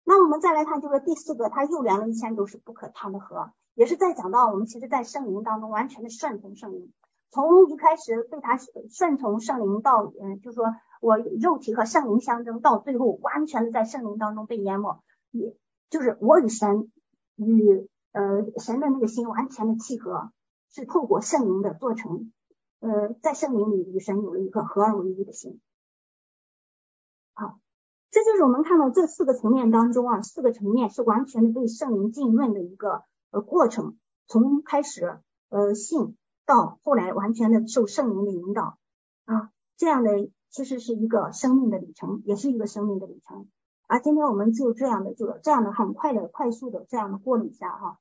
那我们再来看这个第四个，他又量了一千斗，是不可趟的河，也是在讲到我们其实，在圣灵当中完全的顺从圣灵。从一开始被他顺从圣灵到，嗯，就说我肉体和圣灵相争，到最后完全的在圣灵当中被淹没，也就是我与神与呃神的那个心完全的契合，是透过圣灵的做成，呃，在圣灵里与神有了一个合而为一的心。好，这就是我们看到这四个层面当中啊，四个层面是完全的被圣灵浸润的一个呃过程，从开始呃信。到后来完全的受圣灵的引导啊，这样的其实是一个生命的里程，也是一个生命的里程。啊，今天我们就这样的就这样的很快的快速的这样的过了一下哈，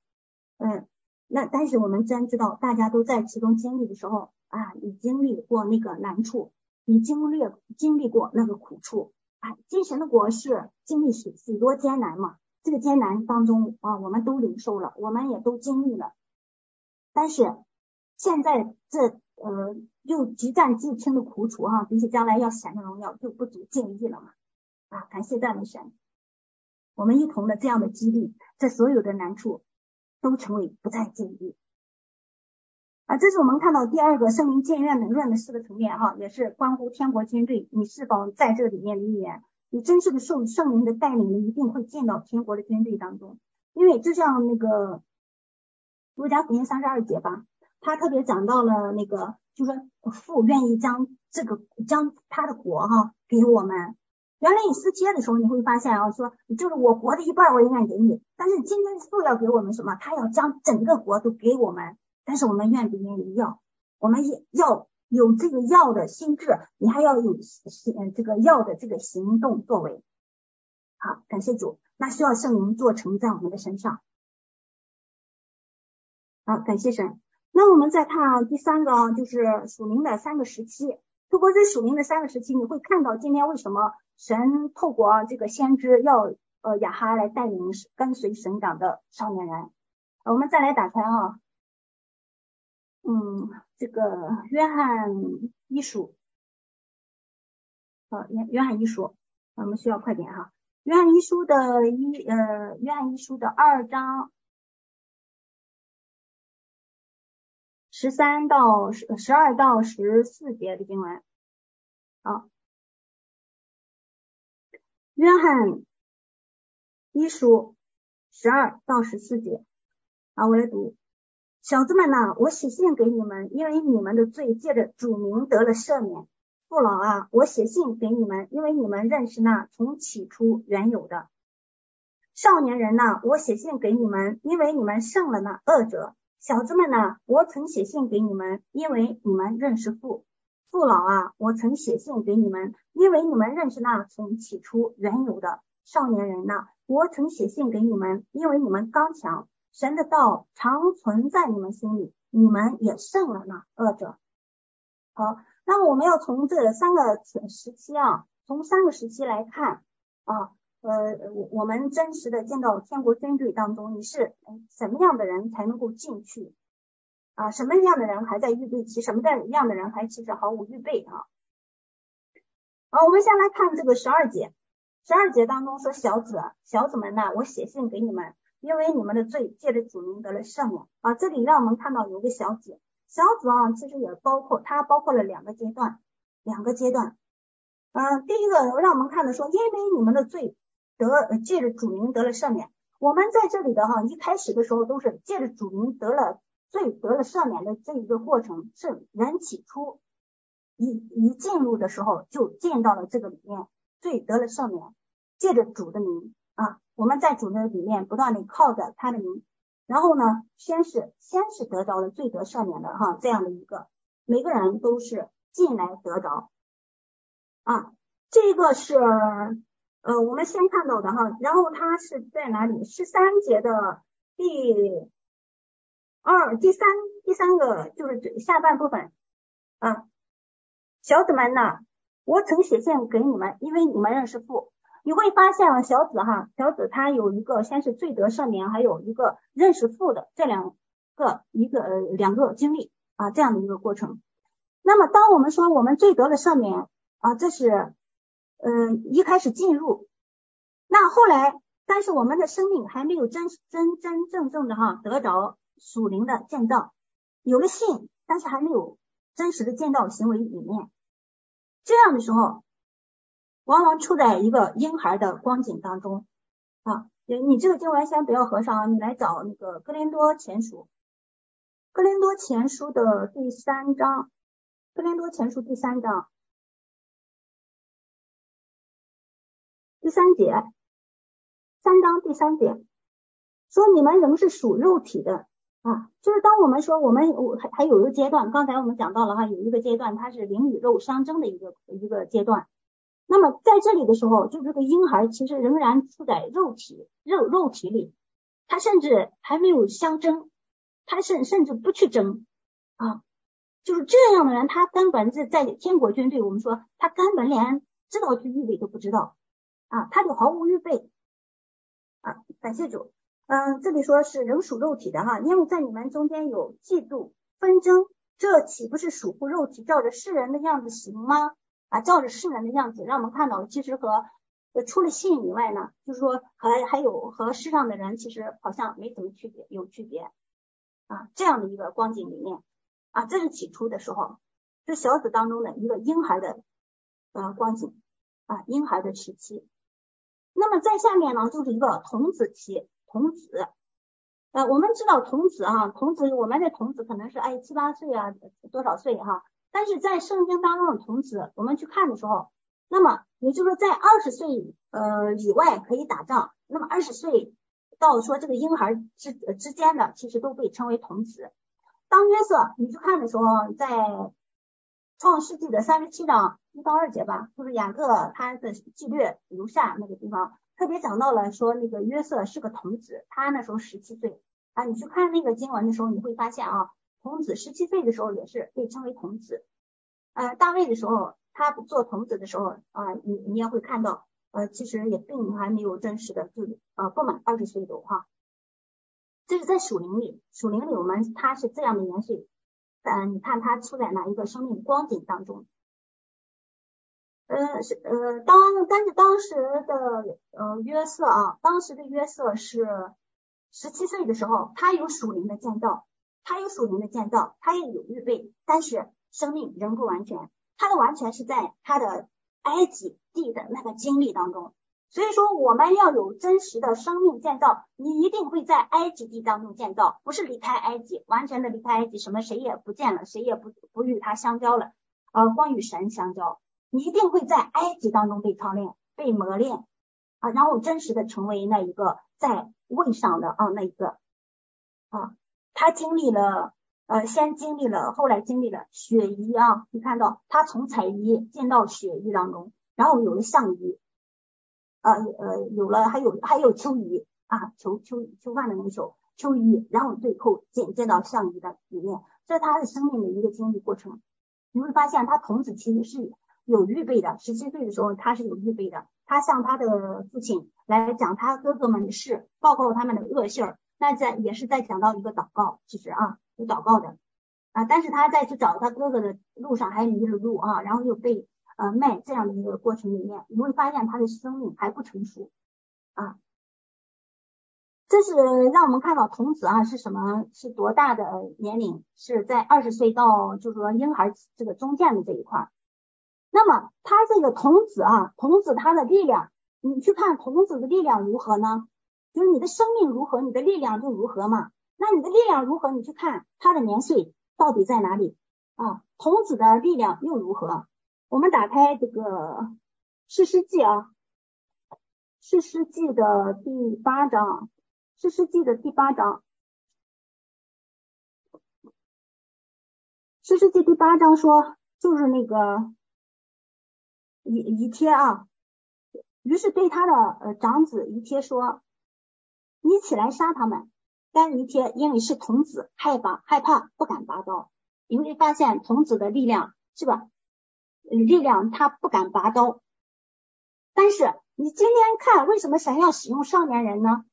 嗯，那但是我们真知道大家都在其中经历的时候啊，你经历过那个难处，你经历经历过那个苦处啊，精神的国是经历许许多艰难嘛，这个艰难当中啊，我们都领受了，我们也都经历了，但是。现在这呃又极战极轻的苦楚哈，比起将来要显的荣耀就不足敬意了嘛啊！感谢赞美神，我们一同的这样的激励，这所有的难处都成为不再介意啊！这是我们看到第二个圣灵建院门论的四个层面哈，也是关乎天国军队，你是否在这里面的一员？你真实的受圣灵的带领，你一定会进到天国的军队当中，因为就像那个路加福音三十二节吧。他特别讲到了那个，就是说父愿意将这个将他的国哈给我们。原来你私接的时候，你会发现啊，说就是我国的一半我也愿给你，但是今天父要给我们什么？他要将整个国都给我们，但是我们愿不愿意要？我们也要有这个要的心智，你还要有行这个要的这个行动作为。好，感谢主，那需要圣灵做成在我们的身上。好，感谢神。那我们再看第三个啊，就是属灵的三个时期。透过这属灵的三个时期，你会看到今天为什么神透过这个先知要呃亚哈来带领跟随神长的少年人。我们再来打开啊，嗯，这个约翰一书，呃约约翰一书，我们需要快点哈。约翰一书的一呃约翰一书的二章。十三到十十二到十四节的经文，好，约翰一书十二到十四节，好，我来读，小子们呐，我写信给你们，因为你们的罪借着主名得了赦免。父老啊，我写信给你们，因为你们认识那从起初原有的。少年人呐，我写信给你们，因为你们胜了那恶者。小子们呐，我曾写信给你们，因为你们认识父。父老啊，我曾写信给你们，因为你们认识那从起初原有的。少年人呐，我曾写信给你们，因为你们刚强。神的道常存在你们心里，你们也胜了那恶者。好，那么我们要从这三个时期啊，从三个时期来看啊。呃，我我们真实的见到天国军队当中，你是什么样的人才能够进去啊？什么样的人还在预备期？什么样的人还其实毫无预备啊？好，我们先来看这个十二节，十二节当中说小子，小子们呐，我写信给你们，因为你们的罪借着主名得了赦免啊。这里让我们看到有个小子，小子啊，其实也包括它包括了两个阶段，两个阶段。嗯，第一个让我们看的说，因为你们的罪得借着主名得了赦免。我们在这里的哈，一开始的时候都是借着主名得了罪得了赦免的这一个过程，是人起初一一进入的时候就见到了这个里面罪得了赦免，借着主的名啊，我们在主的里面不断的靠着他的名，然后呢，先是先是得着了罪得赦免的哈这样的一个，每个人都是进来得着。啊，这个是呃，我们先看到的哈，然后它是在哪里？十三节的第二、第三、第三个就是下半部分啊。小子们呐，我曾写信给你们，因为你们认识父。你会发现啊小子哈，小子他有一个先是罪得赦免，还有一个认识父的这两个一个呃两个经历啊，这样的一个过程。那么当我们说我们罪得了赦免。啊，这是，嗯，一开始进入，那后来，但是我们的生命还没有真真真正正的哈得着属灵的建造，有了信，但是还没有真实的建造行为里面，这样的时候，往往处在一个婴孩的光景当中啊。你这个经文先不要合上，你来找那个哥林多前书，哥林多前书的第三章，哥林多前书第三章。第三节，三章第三节说，你们仍是属肉体的啊，就是当我们说我们我还还有一个阶段，刚才我们讲到了哈，有一个阶段它是灵与肉相争的一个一个阶段。那么在这里的时候，就这个婴孩其实仍然处在肉体肉肉体里，他甚至还没有相争，他甚甚至不去争啊，就是这样的人，他根本是在天国军队，我们说他根本连知道去预备都不知道。啊，他就毫无预备啊！感谢主，嗯，这里说是仍属肉体的哈，因为在你们中间有嫉妒纷争，这岂不是属乎肉体，照着世人的样子行吗？啊，照着世人的样子，让我们看到，其实和除了信以外呢，就是说还还有和世上的人，其实好像没什么区别，有区别啊，这样的一个光景里面啊，这是起初的时候，这小子当中的一个婴孩的呃光景啊，婴孩的时期。那么在下面呢，就是一个童子期，童子，呃，我们知道童子啊，童子，我们的童子可能是哎七八岁啊，多少岁哈？但是在圣经当中的童子，我们去看的时候，那么也就是说在二十岁呃以外可以打仗，那么二十岁到说这个婴孩之之间的，其实都被称为童子。当约瑟你去看的时候，在创世纪的三十七章。一到二节吧，就是雅各他的记略如下那个地方，特别讲到了说那个约瑟是个童子，他那时候十七岁啊。你去看那个经文的时候，你会发现啊，童子十七岁的时候也是被称为童子。呃，大卫的时候，他做童子的时候啊，你你也会看到，呃，其实也并还没有真实的就呃不满二十岁的话，这是在属灵里，属灵里我们他是这样的年岁，呃，你看他处在哪一个生命光景当中？呃是呃当但是当时的呃约瑟啊，当时的约瑟是十七岁的时候，他有属灵的建造，他有属灵的建造，他也有预备，但是生命仍不完全，他的完全是在他的埃及地的那个经历当中。所以说我们要有真实的生命建造，你一定会在埃及地当中建造，不是离开埃及，完全的离开埃及，什么谁也不见了，谁也不不与他相交了，呃，光与神相交。你一定会在埃及当中被操练、被磨练啊，然后真实的成为那一个在位上的啊那一个啊，他经历了呃，先经历了，后来经历了血衣啊，你看到他从彩衣进到血衣当中，然后有了上衣呃呃有了还有还有秋雨啊秋秋秋饭的那首秋雨，然后最后进进到上衣的里面，这是他的生命的一个经历过程。你会发现他童子其实是。有预备的，十七岁的时候他是有预备的。他向他的父亲来讲他哥哥们的事，报告他们的恶信儿。那在也是在讲到一个祷告，其实啊有祷告的啊。但是他在去找他哥哥的路上还迷了路啊，然后又被呃脉这样的一个过程里面，你会发现他的生命还不成熟啊。这是让我们看到童子啊是什么？是多大的年龄？是在二十岁到就是说婴孩这个中间的这一块。那么他这个童子啊，童子他的力量，你去看童子的力量如何呢？就是你的生命如何，你的力量就如何嘛。那你的力量如何？你去看他的年岁到底在哪里啊？童子的力量又如何？我们打开这个《士师记》啊，《士师记》的第八章。士师记的第八章，士师记第八章说，就是那个以以帖啊，于是对他的呃长子以帖说：“你起来杀他们。”但以帖因为是童子，害怕害怕，不敢拔刀。你会发现童子的力量是吧？力量他不敢拔刀。但是你今天看，为什么神要使用少年人呢？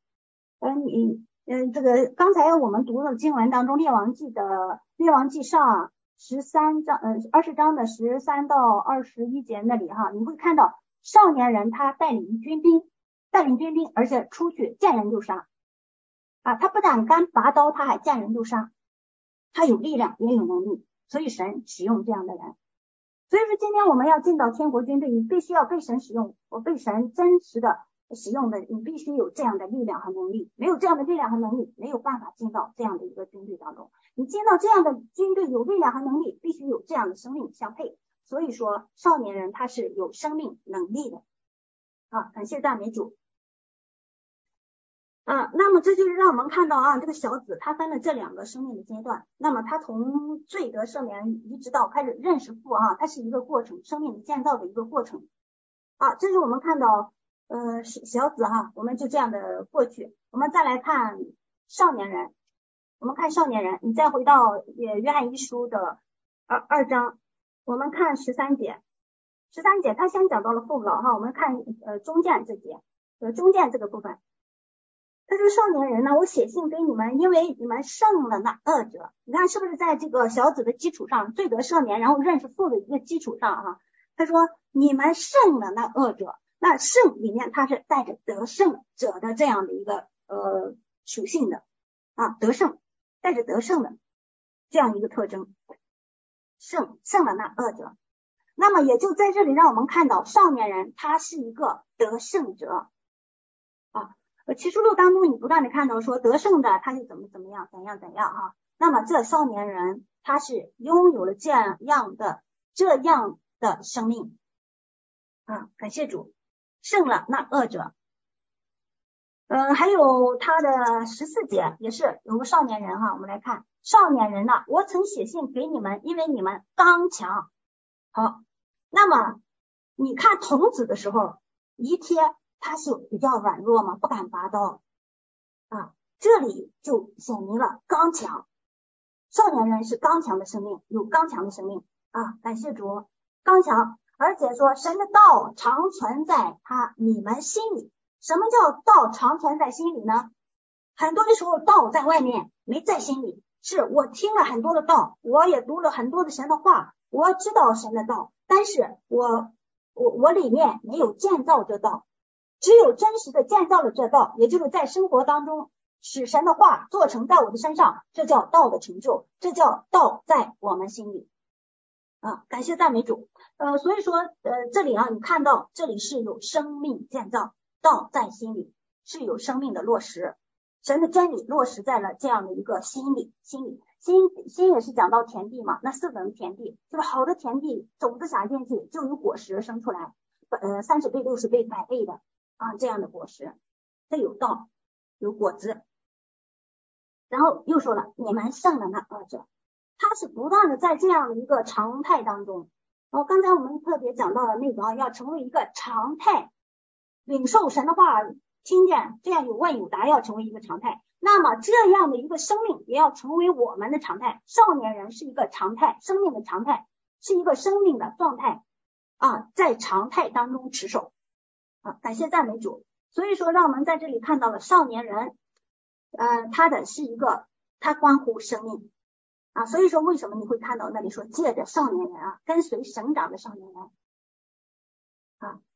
嗯，你嗯，这个刚才我们读的经文当中，《列王记》的《列王记上》十三章，嗯，二十章的十三到二十一节那里哈，你会看到少年人他带领军兵，带领军兵，而且出去见人就杀啊，他不但敢拔刀，他还见人就杀，他有力量也有能力，所以神使用这样的人。所以说，今天我们要进到天国军队，你必须要被神使用，我被神真实的。使用的，你必须有这样的力量和能力，没有这样的力量和能力，没有办法进到这样的一个军队当中。你进到这样的军队，有力量和能力，必须有这样的生命相配。所以说，少年人他是有生命能力的。啊，感谢赞美主。啊，那么这就是让我们看到啊，这个小子他分了这两个生命的阶段。那么他从罪得赦免一直到开始认识父啊，它是一个过程，生命的建造的一个过程。啊，这是我们看到。呃，小子哈，我们就这样的过去。我们再来看少年人，我们看少年人，你再回到约约翰一书的二二章，我们看十三节，十三节他先讲到了父老哈，我们看呃中间这节，呃中间这个部分，他说少年人呢，我写信给你们，因为你们胜了那恶者。你看是不是在这个小子的基础上，罪得赦免，然后认识父的一个基础上哈，他说你们胜了那恶者。那胜里面它是带着得胜者的这样的一个呃属性的啊，得胜带着得胜的这样一个特征，胜胜了那恶者。那么也就在这里让我们看到少年人他是一个得胜者呃。启示录当中你不断的看到说得胜的他是怎么怎么样怎样怎样哈。那么这少年人他是拥有了这样的这样的生命啊，感谢主。胜了那恶者，嗯，还有他的十四节也是有个少年人哈，我们来看少年人呢，我曾写信给你们，因为你们刚强。好，那么你看童子的时候，一天他是比较软弱嘛，不敢拔刀啊，这里就显明了刚强。少年人是刚强的生命，有刚强的生命啊，感谢主，刚强。而且说神的道常存在他你们心里，什么叫道常存在心里呢？很多的时候道在外面，没在心里。是我听了很多的道，我也读了很多的神的话，我知道神的道，但是我我我里面没有建造这道，只有真实的建造了这道，也就是在生活当中使神的话做成在我的身上，这叫道的成就，这叫道在我们心里。啊，感谢赞美主。呃，所以说，呃，这里啊，你看到这里是有生命建造，道在心里是有生命的落实，神的真理落实在了这样的一个心里，心里，心心也是讲到田地嘛，那四等田地，就是好的田地，种子撒进去就有果实生出来，呃，三十倍、六十倍、百倍的啊，这样的果实，这有道，有果子。然后又说了，你们胜了那二者。他是不断的在这样的一个常态当中，哦，刚才我们特别讲到了那个啊，要成为一个常态，领受神的话，听见这样有问有答，要成为一个常态。那么这样的一个生命也要成为我们的常态。少年人是一个常态，生命的常态，是一个生命的状态啊，在常态当中持守啊，感谢赞美主。所以说，让我们在这里看到了少年人，呃，他的是一个，他关乎生命。啊，所以说为什么你会看到那里说借着少年人啊，跟随神长的少年人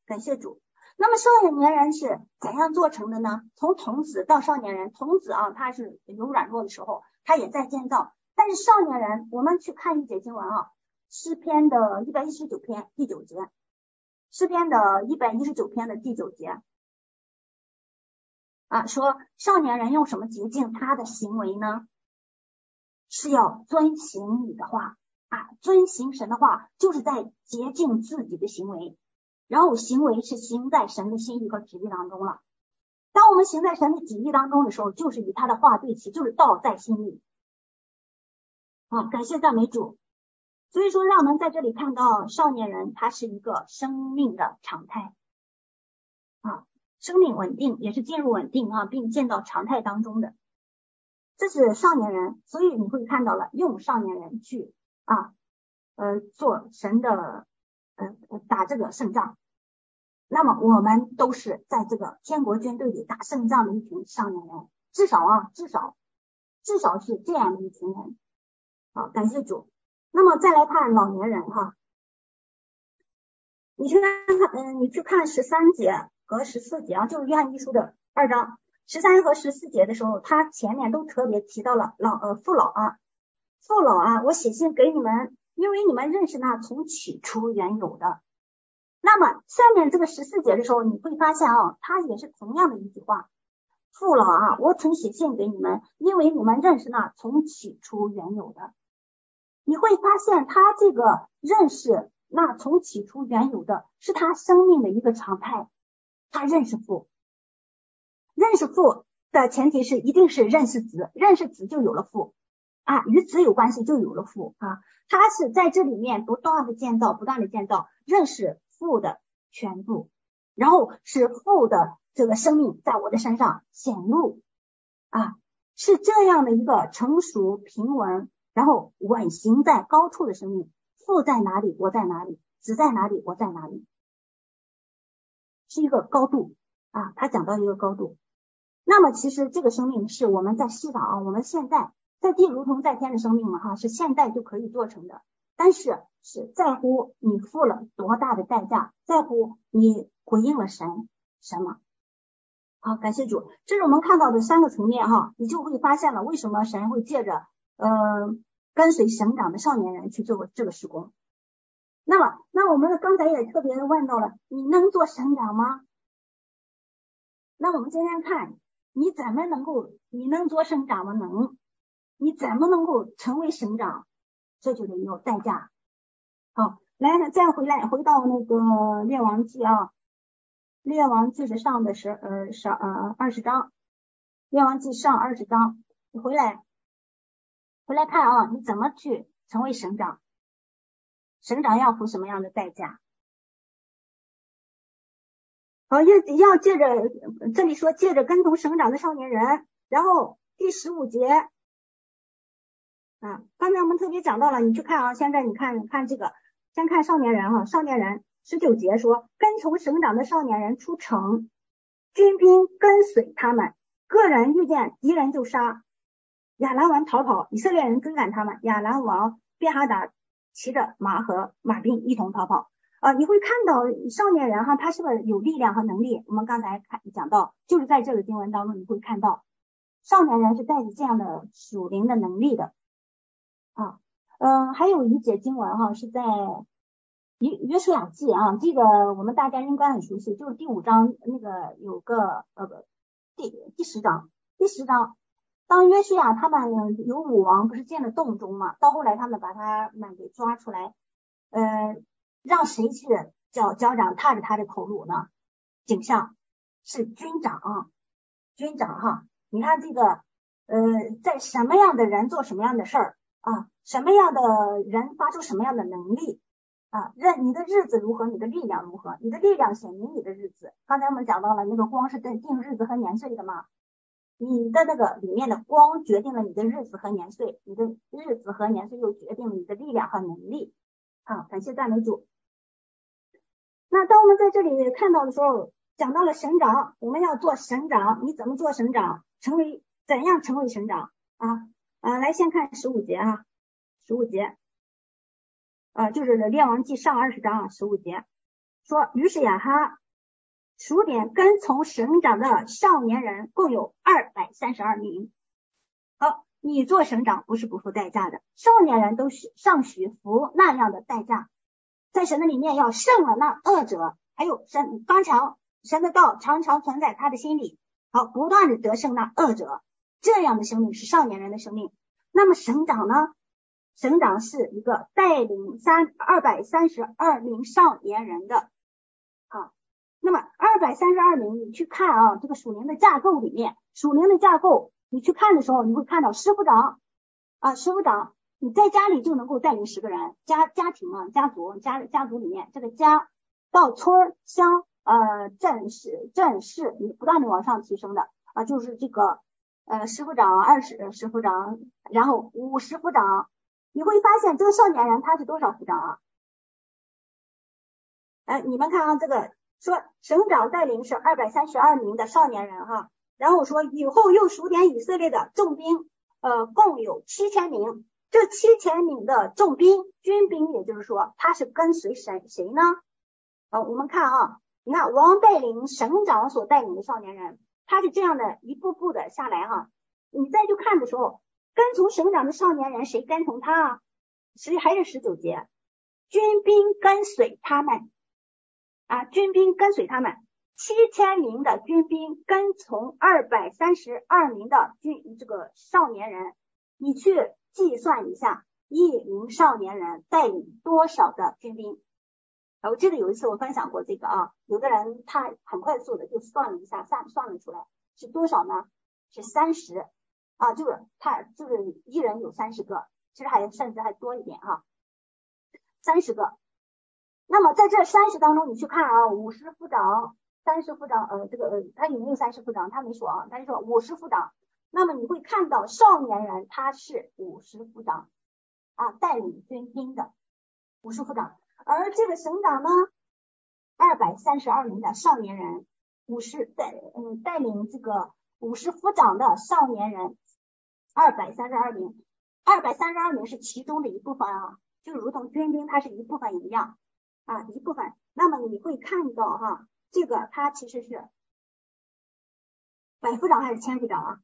感谢主。那么少年人是怎样做成的呢？从童子到少年人，童子啊，他是有软弱的时候，他也在建造。但是少年人，我们去看一节经文啊，诗篇的一百一十九篇第九节，诗篇的一百一十九篇的第九节啊，说少年人用什么洁净他的行为呢？是要遵行你的话啊，遵行神的话，就是在洁净自己的行为。然后行为是行在神的心意和旨意当中了。当我们行在神的旨意当中的时候，就是与他的话对齐，就是道在心里。啊，感谢赞美主。所以说，让我们在这里看到少年人，他是一个生命的常态。啊，生命稳定也是进入稳定啊，并进到常态当中的。这是少年人，所以你会看到了用少年人去啊，呃，做神的。呃，打这个胜仗，那么我们都是在这个天国军队里打胜仗的一群少年人，至少啊，至少，至少是这样的一群人。好，感谢主。那么再来看老年人哈，你去看，嗯，你去看十三节和十四节啊，就是约翰一书的二章十三和十四节的时候，他前面都特别提到了老呃父老啊，父老啊，我写信给你们。因为你们认识那从起初原有的，那么下面这个十四节的时候，你会发现啊，它也是同样的一句话。父老啊，我曾写信给你们，因为你们认识那从起初原有的。你会发现，他这个认识那从起初原有的，是他生命的一个常态。他认识父，认识父的前提是一定是认识子，认识子就有了父。啊，与子有关系就有了父啊，他是在这里面不断的建造，不断的建造，认识父的全部，然后使父的这个生命在我的身上显露啊，是这样的一个成熟平稳，然后稳行在高处的生命。父在哪里，我在哪里；子在哪里，我在哪里，是一个高度啊。他讲到一个高度，那么其实这个生命是我们在世上啊，我们现在。在地如同在天的生命嘛，哈，是现在就可以做成的，但是是在乎你付了多大的代价，在乎你回应了神什么。好，感谢主，这是我们看到的三个层面哈，你就会发现了为什么神会借着呃跟随省长的少年人去做这个施工。那么，那我们刚才也特别的问到了，你能做省长吗？那我们今天看你怎么能够，你能做省长吗？能。你怎么能够成为省长？这就得有代价。好，来，再回来，回到那个列王记啊，列王记是上的十呃十呃二十章，列王记上二十章，你回来，回来看啊，你怎么去成为省长？省长要付什么样的代价？好，要要借着这里说借着跟从省长的少年人，然后第十五节。啊，刚才我们特别讲到了，你去看啊，现在你看看这个，先看少年人哈，少年人十九节说，跟从省长的少年人出城，军兵跟随他们，个人遇见敌人就杀，亚兰王逃跑，以色列人追赶他们，亚兰王便哈达骑着马和马兵一同逃跑。啊，你会看到少年人哈，他是不是有力量和能力？我们刚才看讲到，就是在这个经文当中，你会看到少年人是带着这样的属灵的能力的。啊，嗯，还有一节经文哈，是在约约书亚记啊，这个我们大家应该很熟悉，就是第五章那个有个呃不第第十章第十章，当约书亚他们有武王不是进了洞中嘛，到后来他们把他们给抓出来，呃，让谁去叫交掌踏着他的头颅呢？景象是军长，军长哈，你看这个呃，在什么样的人做什么样的事儿。啊，什么样的人发出什么样的能力啊？任你的日子如何，你的力量如何？你的力量显明你的日子。刚才我们讲到了那个光是定定日子和年岁的嘛，你的那个里面的光决定了你的日子和年岁，你的日子和年岁又决定了你的力量和能力。啊，感谢赞美主。那当我们在这里看到的时候，讲到了省长，我们要做省长，你怎么做省长？成为怎样成为省长啊？啊，来先看十五节啊，十五节，啊，就是列王记上二十章啊，十五节，说，于是呀哈，数点跟从省长的少年人共有二百三十二名。好，你做省长不是不付代价的，少年人都是尚许付那样的代价，在神的里面要胜了那恶者，还有神刚强，神的道常常存在他的心里，好，不断的得胜那恶者，这样的生命是少年人的生命。那么省长呢？省长是一个带领三二百三十二名少年人的，那么二百三十二名，你去看啊，这个属灵的架构里面，属灵的架构，你去看的时候，你会看到师傅长啊，师傅长，你在家里就能够带领十个人，家家庭啊，家族家家族里面这个家到村乡呃镇市镇市，你不断的往上提升的啊，就是这个呃师傅长二十师傅长，然后五师傅长。你会发现这个少年人他是多少副长啊？哎，你们看啊，这个说省长带领是二百三十二名的少年人哈，然后说以后又数点以色列的重兵，呃，共有七千名。这七千名的重兵军兵，也就是说他是跟随谁谁呢？呃，我们看啊，你看王带领省长所带领的少年人，他是这样的一步步的下来哈。你再去看的时候。跟从省长的少年人，谁跟从他啊？十还是十九节，军兵跟随他们啊，军兵跟随他们，七千名的军兵跟从二百三十二名的军这个少年人，你去计算一下，一名少年人带领多少的军兵？我记得有一次我分享过这个啊，有的人他很快速的就算了一下，算算了出来是多少呢？是三十。啊，就是他，就是一人有三十个，其实还甚至还多一点哈，三十个。那么在这三十当中，你去看啊，五十副长、三十副长，呃，这个呃，他有没有三十副长？他没说啊，他就说五十副长。那么你会看到少年人他是五十副长啊，带领军兵的五十副长，而这个省长呢，二百三十二名的少年人，五十带嗯带领这个五十副长的少年人。二百三十二名，二百三十二名是其中的一部分啊，就如同军兵它是一部分一样啊，一部分。那么你会看到哈，这个它其实是百夫长还是千夫长啊？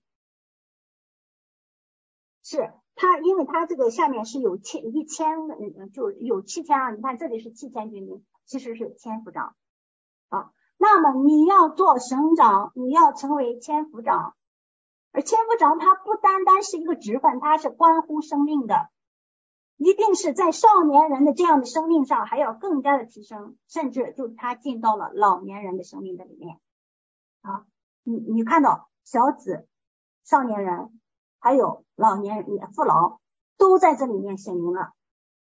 是它，因为它这个下面是有千一千，嗯，就有七千啊。你看这里是七千军民，其实是千夫长啊。那么你要做省长，你要成为千夫长。而千夫长他不单单是一个职分，他是关乎生命的，一定是在少年人的这样的生命上还要更加的提升，甚至就他进到了老年人的生命的里面。啊，你你看到小子、少年人还有老年人、父老都在这里面显明了。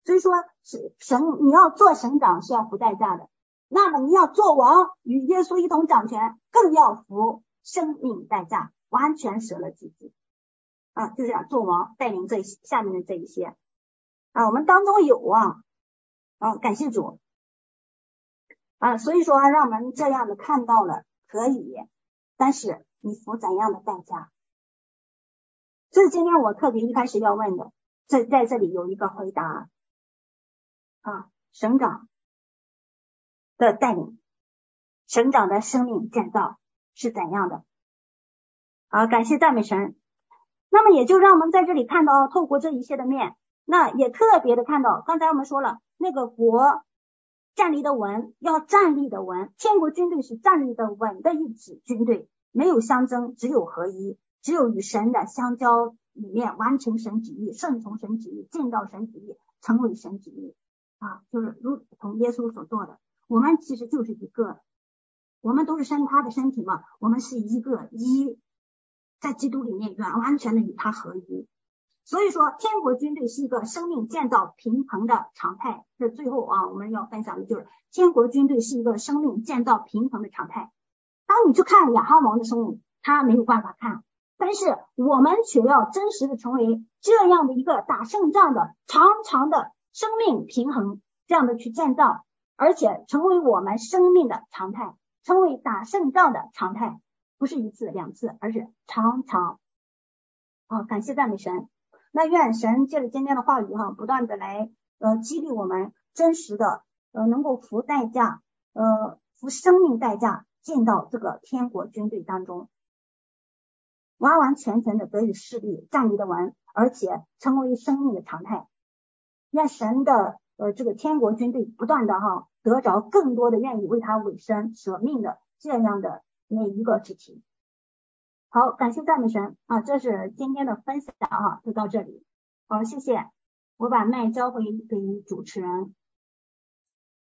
所以说，是省你要做省长是要付代价的，那么你要做王与耶稣一同掌权，更要付生命代价。完全舍了自己啊，就这样做王，带领这下面的这一些啊，我们当中有啊，啊，感谢主啊，所以说让我们这样的看到了可以，但是你付怎样的代价？这是今天我特别一开始要问的，在在这里有一个回答啊，省长的带领，省长的生命建造是怎样的？好，感谢赞美神。那么也就让我们在这里看到，透过这一切的面，那也特别的看到，刚才我们说了，那个国站立的稳，要站立的稳。天国军队是站立的稳的一支军队，没有相争，只有合一，只有与神的相交里面完成神旨意，顺从神旨意，进到神旨意，成为神旨意啊，就是如同耶稣所做的。我们其实就是一个，我们都是身他的身体嘛，我们是一个一。在基督里面完完全的与他合一，所以说天国军队是一个生命建造平衡的常态。这最后啊，我们要分享的就是天国军队是一个生命建造平衡的常态。当你去看亚哈王的生命，他没有办法看，但是我们却要真实的成为这样的一个打胜仗的长长的生命平衡，这样的去建造，而且成为我们生命的常态，成为打胜仗的常态。不是一次两次，而是常常。啊，感谢赞美神。那愿神借着今天的话语哈，不断的来呃激励我们，真实的呃能够付代价呃付生命代价进到这个天国军队当中，完完全全的得以侍立站立的稳，而且成为生命的常态。愿神的呃这个天国军队不断的哈得着更多的愿意为他委身舍命的这样的每一个肢体。好，感谢赞美神啊！这是今天的分享啊，就到这里。好，谢谢。我把麦交回给主持人。